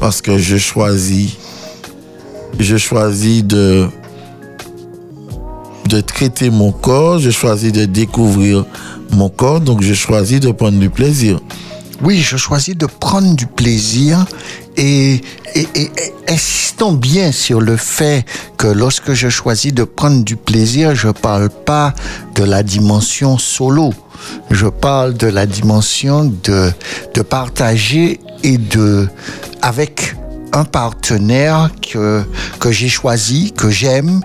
Parce que je choisis, je choisis de, de traiter mon corps, je choisis de découvrir mon corps, donc je choisis de prendre du plaisir. Oui, je choisis de prendre du plaisir et, et, insistons bien sur le fait que lorsque je choisis de prendre du plaisir, je parle pas de la dimension solo. Je parle de la dimension de, de partager et de, avec un partenaire que, que j'ai choisi, que j'aime,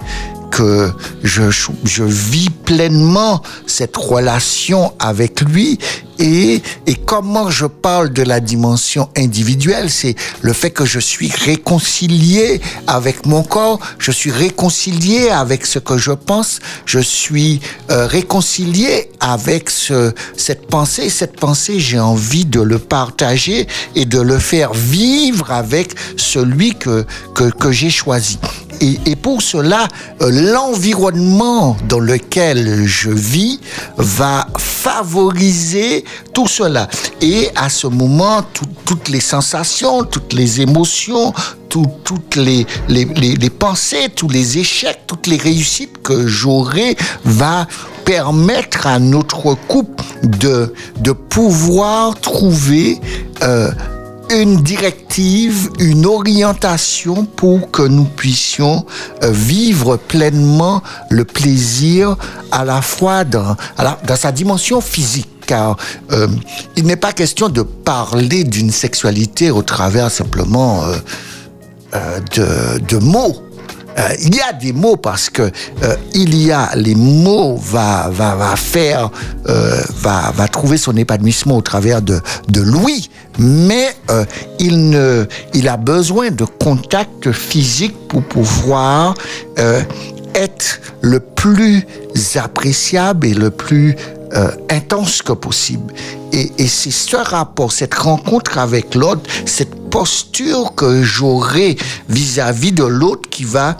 que je, je vis pleinement cette relation avec lui et, et comment je parle de la dimension individuelle, c'est le fait que je suis réconcilié avec mon corps, je suis réconcilié avec ce que je pense, je suis euh, réconcilié avec ce, cette pensée. Cette pensée, j'ai envie de le partager et de le faire vivre avec celui que, que, que j'ai choisi. Et, et pour cela, euh, l'environnement dans lequel je vis va favoriser tout cela. Et à ce moment, tout- toutes les sensations, toutes les émotions, tout- toutes les, pensées, tous les échecs, toutes les réussites que j'aurai va permettre à notre couple de, pouvoir trouver euh, une directive, une orientation pour que nous puissions euh, vivre pleinement le plaisir à la fois dans sa dimension physique. Car euh, il n'est pas question de parler d'une sexualité au travers simplement euh, euh, de, mots. Il y a des mots parce que il y a les mots va va va faire va va trouver son épanouissement au travers de de l'ouïe mais il ne il a besoin de contact physique pour pouvoir être le plus appréciable et le plus euh, intense que possible. Et, et c'est ce rapport, cette rencontre avec l'autre, cette posture que j'aurai vis-à-vis de l'autre qui va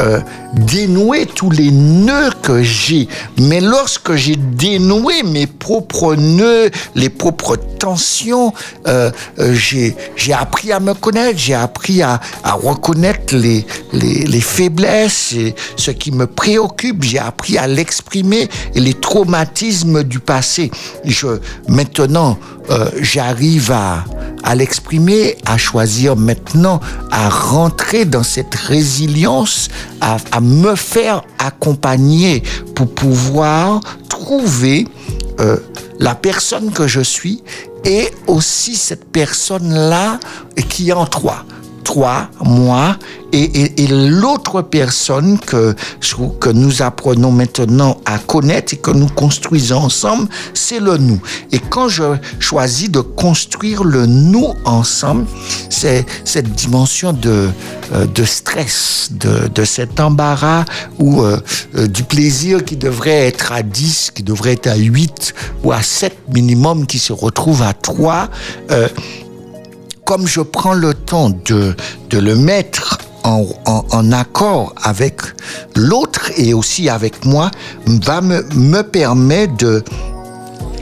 euh, dénouer tous les nœuds que j'ai. Mais lorsque j'ai dénoué mes propres nœuds, les propres tensions, euh, euh, j'ai j'ai appris à me connaître, j'ai appris à, à reconnaître les, les, les faiblesses, et ce qui me préoccupe, j'ai appris à l'exprimer et les traumatismes du passé. Je, maintenant, euh, j'arrive à, à l'exprimer, à choisir maintenant, à rentrer dans cette résilience, à, à me faire accompagner pour pouvoir trouver euh, la personne que je suis et aussi cette personne-là qui est en toi. Toi, moi et, l'autre personne que, que nous apprenons maintenant à connaître et que nous construisons ensemble, c'est le nous. Et quand je choisis de construire le nous ensemble, c'est cette dimension de, euh, de stress, de, de cet embarras ou euh, euh, du plaisir qui devrait être à 10, qui devrait être à 8 ou à 7 minimum, qui se retrouve à 3. euh, comme je prends le temps de, de le mettre en, en- accord avec l'autre et aussi avec moi, va me, me permettre de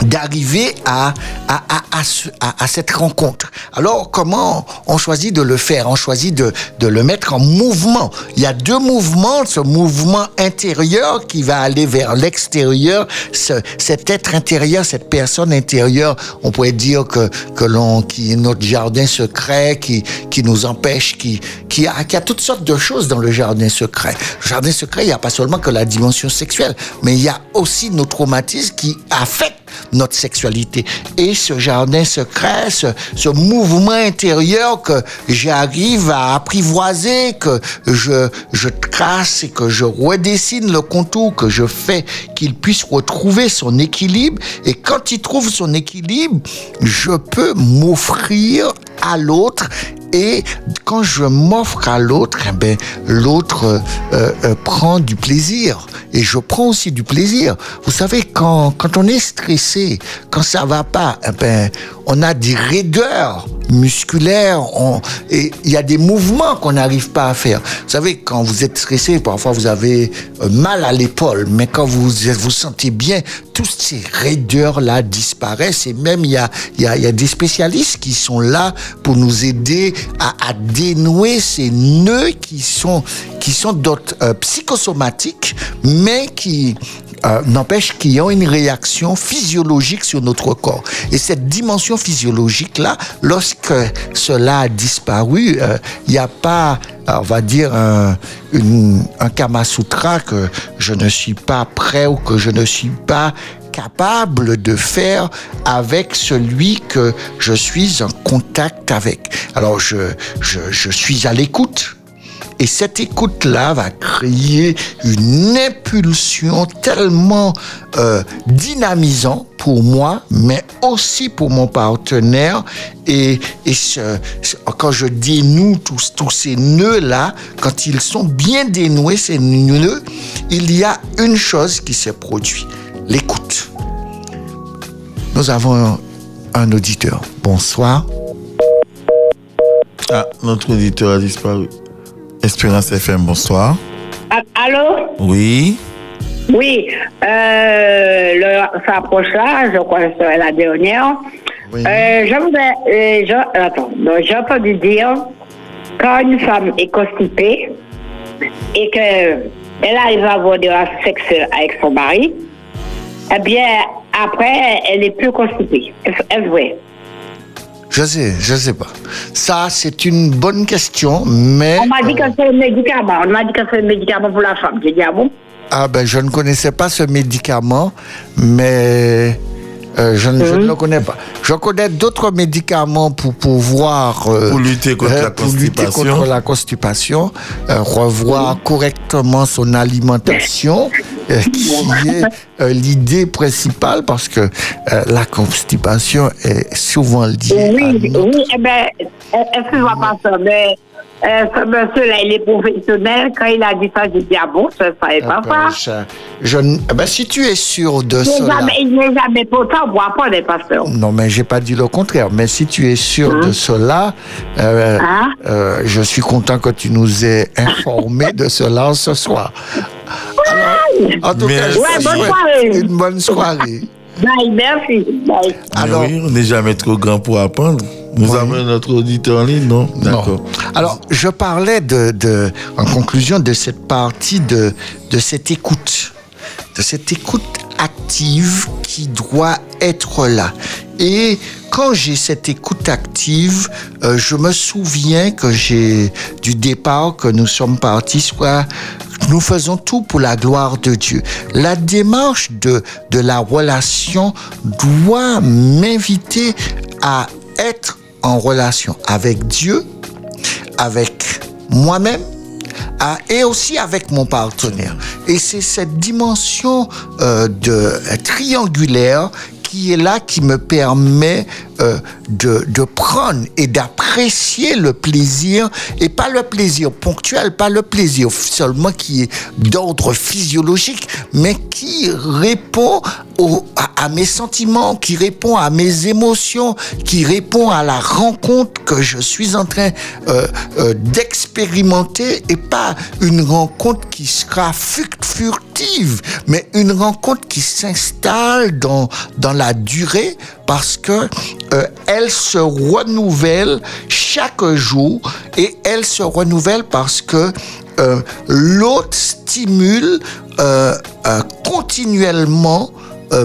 d'arriver à, à, à, à, ce- à- à cette rencontre. Alors, comment on choisit de le faire? On choisit de, de le mettre en mouvement. Il y a deux mouvements, ce mouvement intérieur qui va aller vers l'extérieur, ce- cet être intérieur, cette personne intérieure, on pourrait dire que, que l'on, qui est notre jardin secret, qui, qui nous empêche, qui, qui a, qui a toutes sortes de choses dans le jardin secret. Le jardin secret, il n'y a pas seulement que la dimension sexuelle, mais il y a aussi nos traumatismes qui affectent notre sexualité. Et ce jardin secret, ce, ce mouvement intérieur que j'arrive à apprivoiser, que je, je trace et que je redessine le contour, que je fais qu'il puisse retrouver son équilibre. Et quand il trouve son équilibre, je peux m'offrir à l'autre et quand je m'offre à l'autre, eh ben, l'autre euh, euh, prend du plaisir. Et je prends aussi du plaisir. Vous savez, quand, quand on est stressé, quand ça va pas, eh ben, on a des raideurs musculaires et il y a des mouvements qu'on n'arrive pas à faire. Vous savez, quand vous êtes stressé, parfois vous avez euh, mal à l'épaule, mais quand vous vous sentez bien, toutes ces raideurs-là disparaissent et même il y a, y, y a des spécialistes qui sont là pour nous aider à, à dénouer ces nœuds qui sont, qui sont d'autres euh, psychosomatiques, mais qui euh, n'empêche qu'ils ont une réaction physiologique sur notre corps. Et cette dimension physiologique-là, lorsque cela a disparu, euh, il n'y a pas, euh, on va dire, un, Kama Sutra que je ne suis pas prêt ou que je ne suis pas capable de faire avec celui que je suis en contact avec. Alors je suis à l'écoute. Et cette écoute-là va créer une impulsion tellement euh, dynamisante pour moi, mais aussi pour mon partenaire. Et, quand je dénoue tous, ces nœuds-là, quand ils sont bien dénoués, ces nœuds, il y a une chose qui se produit, l'écoute. Nous avons un auditeur. Bonsoir. Ah, notre auditeur a disparu. Espérance FM, bonsoir. Ah, Allô? Oui. Oui, euh, le, ça approche là, je crois que c'est la dernière. Oui. Euh, je voudrais, euh, je, attends, dire quand une femme est constipée et qu'elle arrive à avoir des rapports sexuels avec son mari, eh bien, après, elle est plus constipée. Est-ce vrai? Je sais, je sais pas. Ça, c'est une bonne question, mais... On m'a dit que euh, c'est un médicament. On m'a dit que c'est un médicament pour la femme. J'ai dit, ah bon? Ah ben, je ne connaissais pas ce médicament, mais euh, je, ne- je ne le connais pas. Je connais d'autres médicaments pour pouvoir... euh, Pour lutter contre la pour lutter constipation. contre la constipation, euh, revoir correctement son alimentation, euh, qui est euh, l'idée principale, parce que euh, la constipation est souvent liée à Oui, notre oui, eh bien, excuse-moi pas ça, mais euh, ce monsieur-là, il est professionnel. Quand il a dit ça, j'ai dit, ah bon, ça ne savais pas ça. je- ah ben, si tu es sûr de cela. jamais, il n'est jamais pourtant, on boit pas des pasteurs. Non, mais j'ai pas dit le contraire. Mais si tu es sûr de cela, euh, Hein? euh, je suis content que tu nous aies informé de cela ce soir. Alors, en tout cas, Merci. je Ouais, bonne souhaite une bonne soirée. Bye, merci. Bye. Alors, Mais oui, on n'est jamais trop grand pour apprendre. Nous Oui. avons notre auditeur en ligne, non D'accord. Alors, je parlais de, de- en conclusion de cette partie de, de cette écoute, de cette écoute active qui doit être là. Et quand j'ai cette écoute active, euh, je me souviens que j'ai du départ que nous sommes partis, soit nous faisons tout pour la gloire de Dieu. La démarche de, de la relation doit m'inviter à être en relation avec Dieu, avec moi-même et aussi avec mon partenaire. Et c'est cette dimension euh, de triangulaire qui est là, qui me permet euh, de, prendre et d'apprécier apprécier le plaisir et pas le plaisir ponctuel, pas le plaisir seulement qui est d'ordre physiologique, mais qui répond à, mes sentiments, qui répond à mes émotions, qui répond à la rencontre que je suis en train euh, euh, d'expérimenter et pas une rencontre qui sera furtive, mais une rencontre qui s'installe dans, dans la durée parce que euh, elle se renouvelle chaque jour et elle se renouvelle parce que euh, l'autre stimule euh, continuellement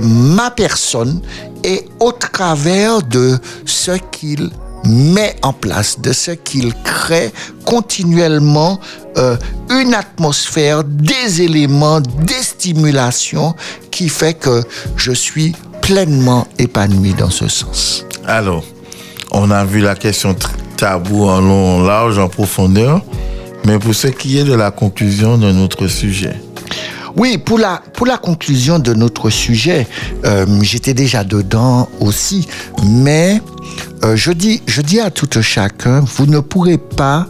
ma personne et au travers de ce qu'il met en place, de ce qu'il crée continuellement une atmosphère, des éléments, des stimulations qui fait que je suis pleinement épanoui dans ce sens. Alors, on a vu la question tabou en long, en large, en profondeur. Mais pour ce qui est de la conclusion de notre sujet, Oui, pour la, pour la conclusion de notre sujet, euh, j'étais déjà dedans aussi, mais euh, je, dis, je dis à tout chacun, vous ne pourrez pas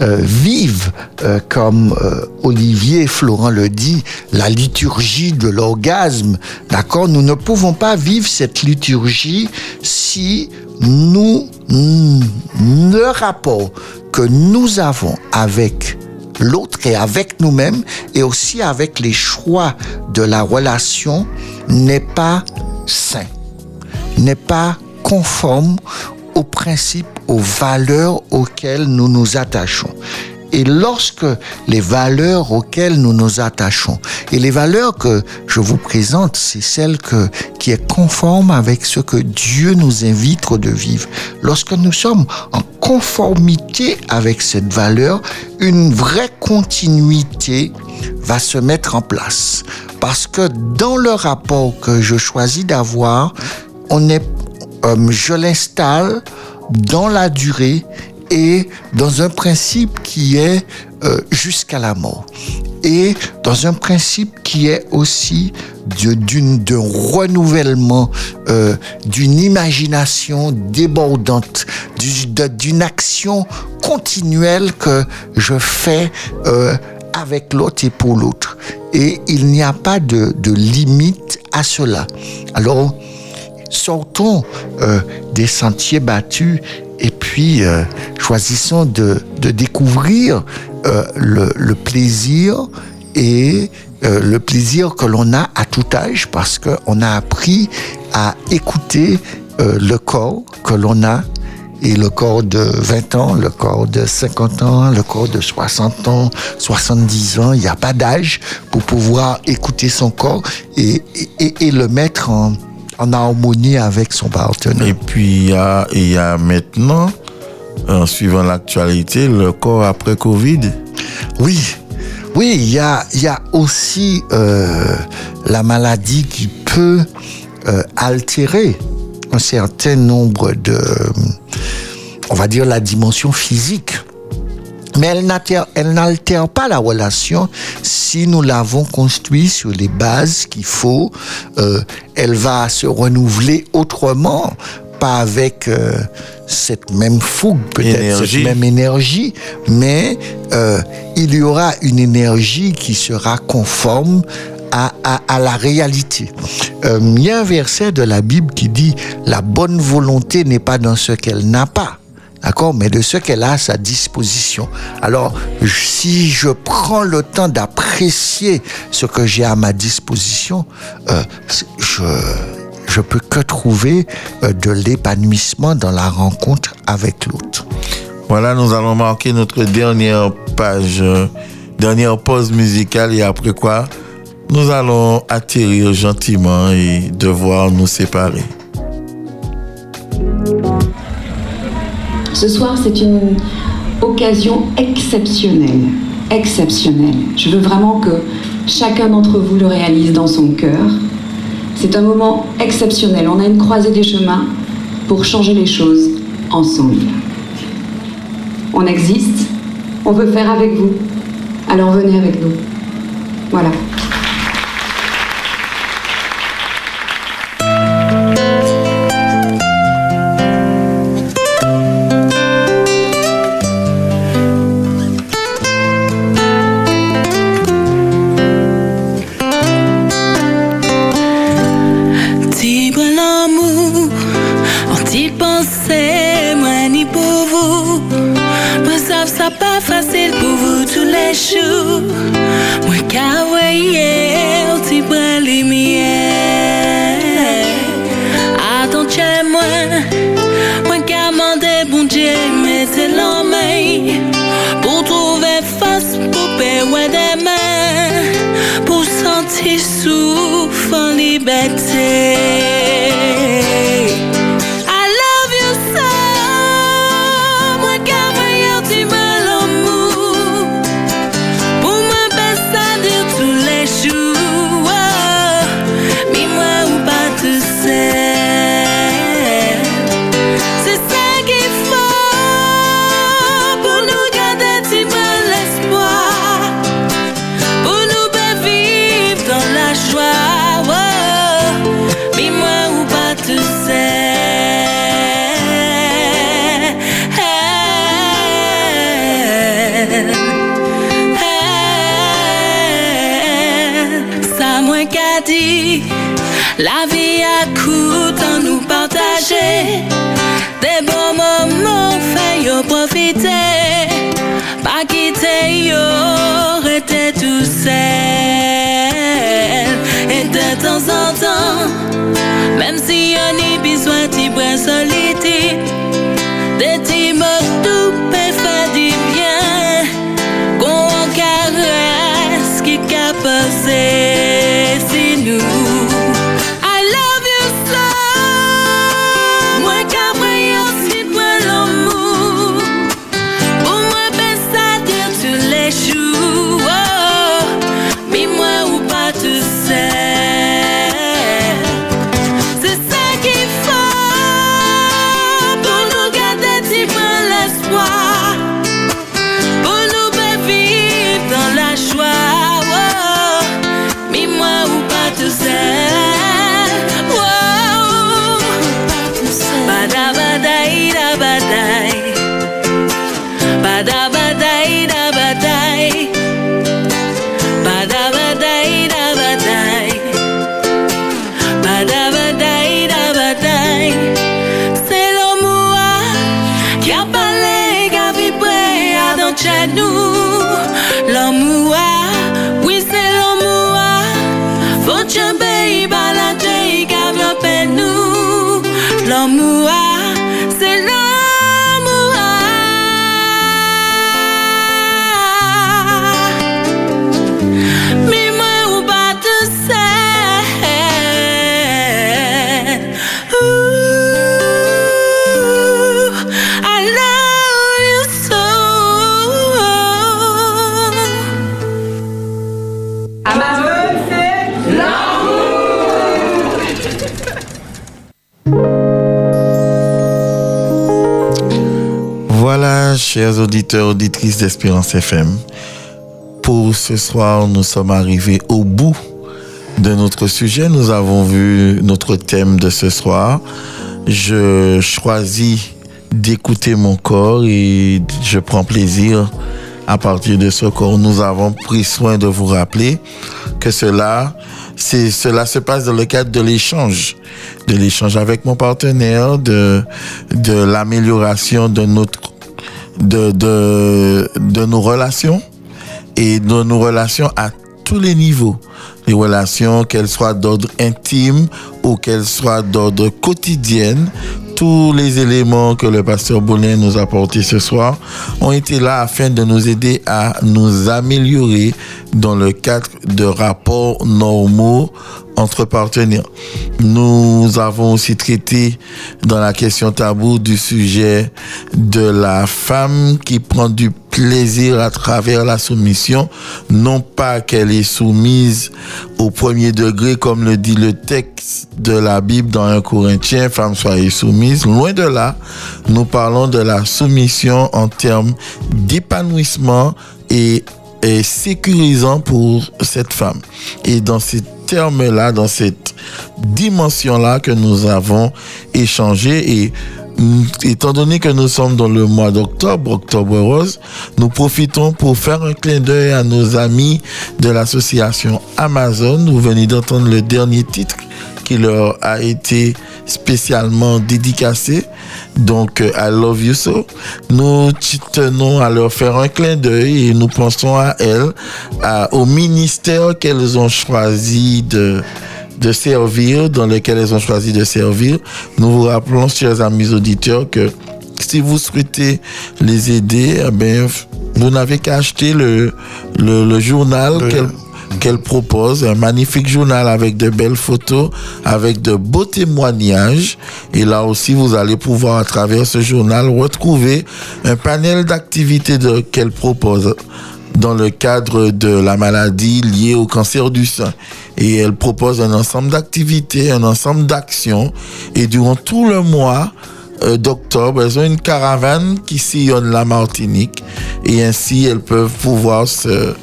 euh, vivre, euh, comme euh, Olivier Florent le dit, la liturgie de l'orgasme, d'accord? Nous ne pouvons pas vivre cette liturgie si nous, le rapport que nous avons avec l'autre et avec nous-mêmes et aussi avec les choix de la relation n'est pas sain, n'est pas conforme aux principes, aux valeurs auxquelles nous nous attachons. Et lorsque les valeurs auxquelles nous nous attachons, et les valeurs que je vous présente, c'est celles que, qui est conforme avec ce que Dieu nous invite de vivre. Lorsque nous sommes en conformité avec cette valeur, une vraie continuité va se mettre en place. Parce que dans le rapport que je choisis d'avoir, on est, euh, je l'installe dans la durée et dans un principe qui est euh, jusqu'à la mort. Et dans un principe qui est aussi d'un renouvellement, euh, d'une imagination débordante, d'une action continuelle que je fais euh, avec l'autre et pour l'autre. Et il n'y a pas de, de limite à cela. Alors, sortons euh, des sentiers battus et puis euh, choisissons de, découvrir euh, le, plaisir et le plaisir que l'on a à tout âge parce qu'on a appris à écouter le corps que l'on a et le corps de 20 ans, le corps de 50 ans, le corps de 60 ans, 70 ans. Il n'y a pas d'âge pour pouvoir écouter son corps et le mettre en, en harmonie avec son partenaire. et puis il y a, il y a maintenant, en suivant l'actualité, le corps après Covid. Oui, oui, il y a, il y a aussi euh, la maladie qui peut euh, altérer un certain nombre de, on va dire, la dimension physique. Mais elle n'altère, pas la relation si nous l'avons construit sur les bases qu'il faut. Euh, elle va se renouveler autrement, pas avec euh, cette même fougue, peut-être cette même énergie, mais euh, il y aura une énergie qui sera conforme à, à- à la réalité. Euh, Il y a un verset de la Bible qui dit La bonne volonté n'est pas dans ce qu'elle n'a pas. D'accord? Mais de ce qu'elle a à sa disposition. Alors, si je prends le temps d'apprécier ce que j'ai à ma disposition, euh, je je peux que trouver euh, de l'épanouissement dans la rencontre avec l'autre. Voilà, nous allons marquer notre dernière page, euh, dernière pause musicale et après quoi, nous allons atterrir gentiment et devoir nous séparer. Ce soir, c'est une occasion exceptionnelle. Exceptionnelle. Je veux vraiment que chacun d'entre vous le réalise dans son cœur. C'est un moment exceptionnel. On a une croisée des chemins pour changer les choses ensemble. On existe. On veut faire avec vous. Alors venez avec nous. Voilà. Chers auditeurs, auditrices d'Espérance FM. Pour ce soir, nous sommes arrivés au bout de notre sujet. Nous avons vu notre thème de ce soir. Je choisis d'écouter mon corps et je prends plaisir à partir de ce corps. Nous avons pris soin de vous rappeler que cela, cela se passe dans le cadre de l'échange, de l'échange avec mon partenaire, de, de l'amélioration de notre, de, nos relations et de nos relations à tous les niveaux. Les relations, qu'elles soient d'ordre intime ou qu'elles soient d'ordre quotidienne, tous les éléments que le pasteur Boulin nous a apportés ce soir ont été là afin de nous aider à nous améliorer dans le cadre de rapports normaux entre partenaires. Nous avons aussi traité dans la question tabou du sujet de la femme qui prend du plaisir à travers la soumission, non pas qu'elle est soumise au premier degré comme le dit le texte de la Bible dans un Corinthien, femme soyez soumise. Loin de là, nous parlons de la soumission en termes d'épanouissement et, sécurisant pour cette femme. Et dans ces termes-là, dans cette dimension-là que nous avons échangé et mm, étant donné que nous sommes dans le mois d'octobre, octobre rose, nous profitons pour faire un clin d'œil à nos amis de l'association Amazon. Vous venez d'entendre le dernier titre qui leur a été spécialement dédicacé. Donc, euh, I love you so. Nous tenons à leur faire un clin d'œil et nous pensons à elles, à- au ministère qu'elles ont choisi de, de servir, dans lequel elles ont choisi de servir. Nous vous rappelons, chers amis auditeurs, que si vous souhaitez les aider, eh vous n'avez qu'à acheter le, le, le journal qu'elles qu'elle propose, un magnifique journal avec de belles photos, avec de beaux témoignages. Et là aussi, vous allez pouvoir, à travers ce journal, retrouver un panel d'activités qu'elle propose dans le cadre de la maladie liée au cancer du sein. Et elle propose un ensemble d'activités, un ensemble d'actions. Et durant tout le mois euh, d'octobre, elles ont une caravane qui sillonne la Martinique. Et ainsi, elles peuvent pouvoir se,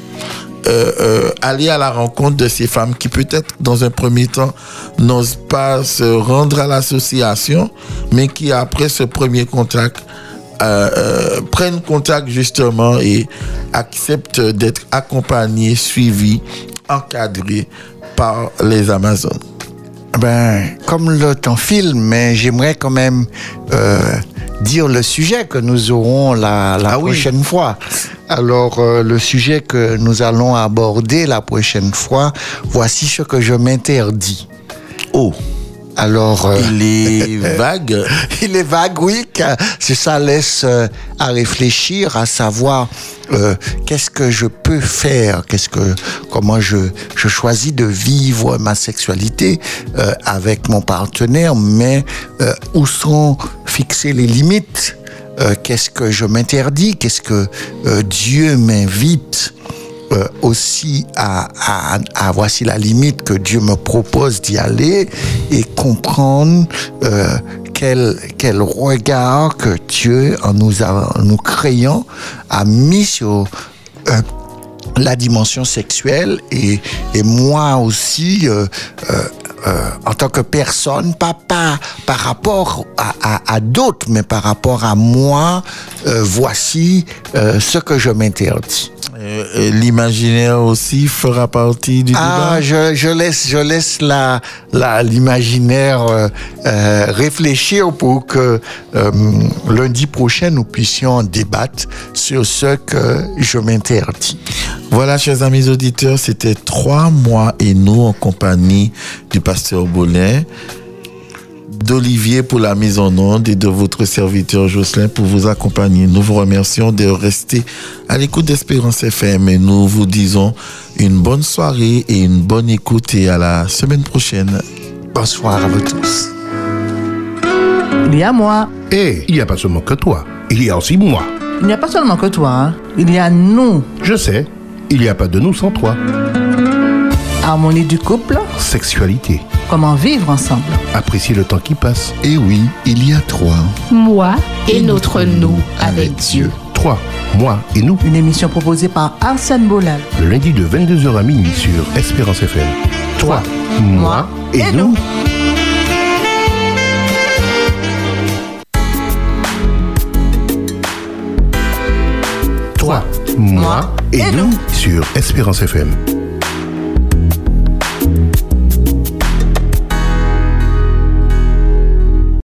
euh, euh, aller à la rencontre de ces femmes qui peut-être dans un premier temps n'osent pas se rendre à l'association, mais qui après ce premier contact euh, prennent contact justement et acceptent d'être accompagnés, suivis, encadrés par les Amazones. Ben, comme le temps file, mais j'aimerais quand même euh, dire le sujet que nous aurons la, la Ah oui. prochaine fois. Alors, euh, le sujet que nous allons aborder la prochaine fois, voici ce que je m'interdis. Oh, Alors, euh, il est vague. il est vague, oui, c'est ça laisse euh, à réfléchir, à savoir euh, qu'est-ce que je peux faire, qu'est-ce que, comment je, je choisis de vivre ma sexualité avec mon partenaire, mais où sont fixées les limites Euh, Qu'est-ce que je m'interdis? Qu'est-ce que euh, Dieu m'invite euh, aussi à, à, à- voici la limite que Dieu me propose d'y aller et comprendre quel, quel regard que Dieu, en nous, en nous créant, a mis sur la dimension sexuelle et, et moi aussi, euh, en tant que personne, pas, pas par rapport à, à- à d'autres, mais par rapport à moi, euh, voici euh, ce que je m'interdis. L'imaginaire aussi fera partie du Ah, débat? je, je laisse, je laisse la, la, l'imaginaire réfléchir pour que lundi prochain nous puissions débattre sur ce que je m'interdis. Voilà, chers amis auditeurs, c'était trois mois et nous en compagnie du pasteur Bolin, d'Olivier pour la mise en onde et de votre serviteur Jocelyn pour vous accompagner. Nous vous remercions de rester à l'écoute d'Espérance FM et nous vous disons une bonne soirée et une bonne écoute et à la semaine prochaine. Bonsoir à vous tous. Il y a moi. Et il n'y a pas seulement que toi, il y a aussi moi. Il n'y a pas seulement que toi. hein. Il y a nous. Je sais, il n'y a pas de nous sans toi. Harmonie du couple. Sexualité, Comment vivre ensemble. apprécier le temps qui passe. Et oui, il y a trois. Moi et notre nous avec Dieu. Toi, moi et nous, Une émission proposée par Arsène Bolal. le lundi de 22h à minuit sur Espérance FM. Toi, moi et, et nous. nous. Toi, moi et, et nous nous. sur Espérance FM.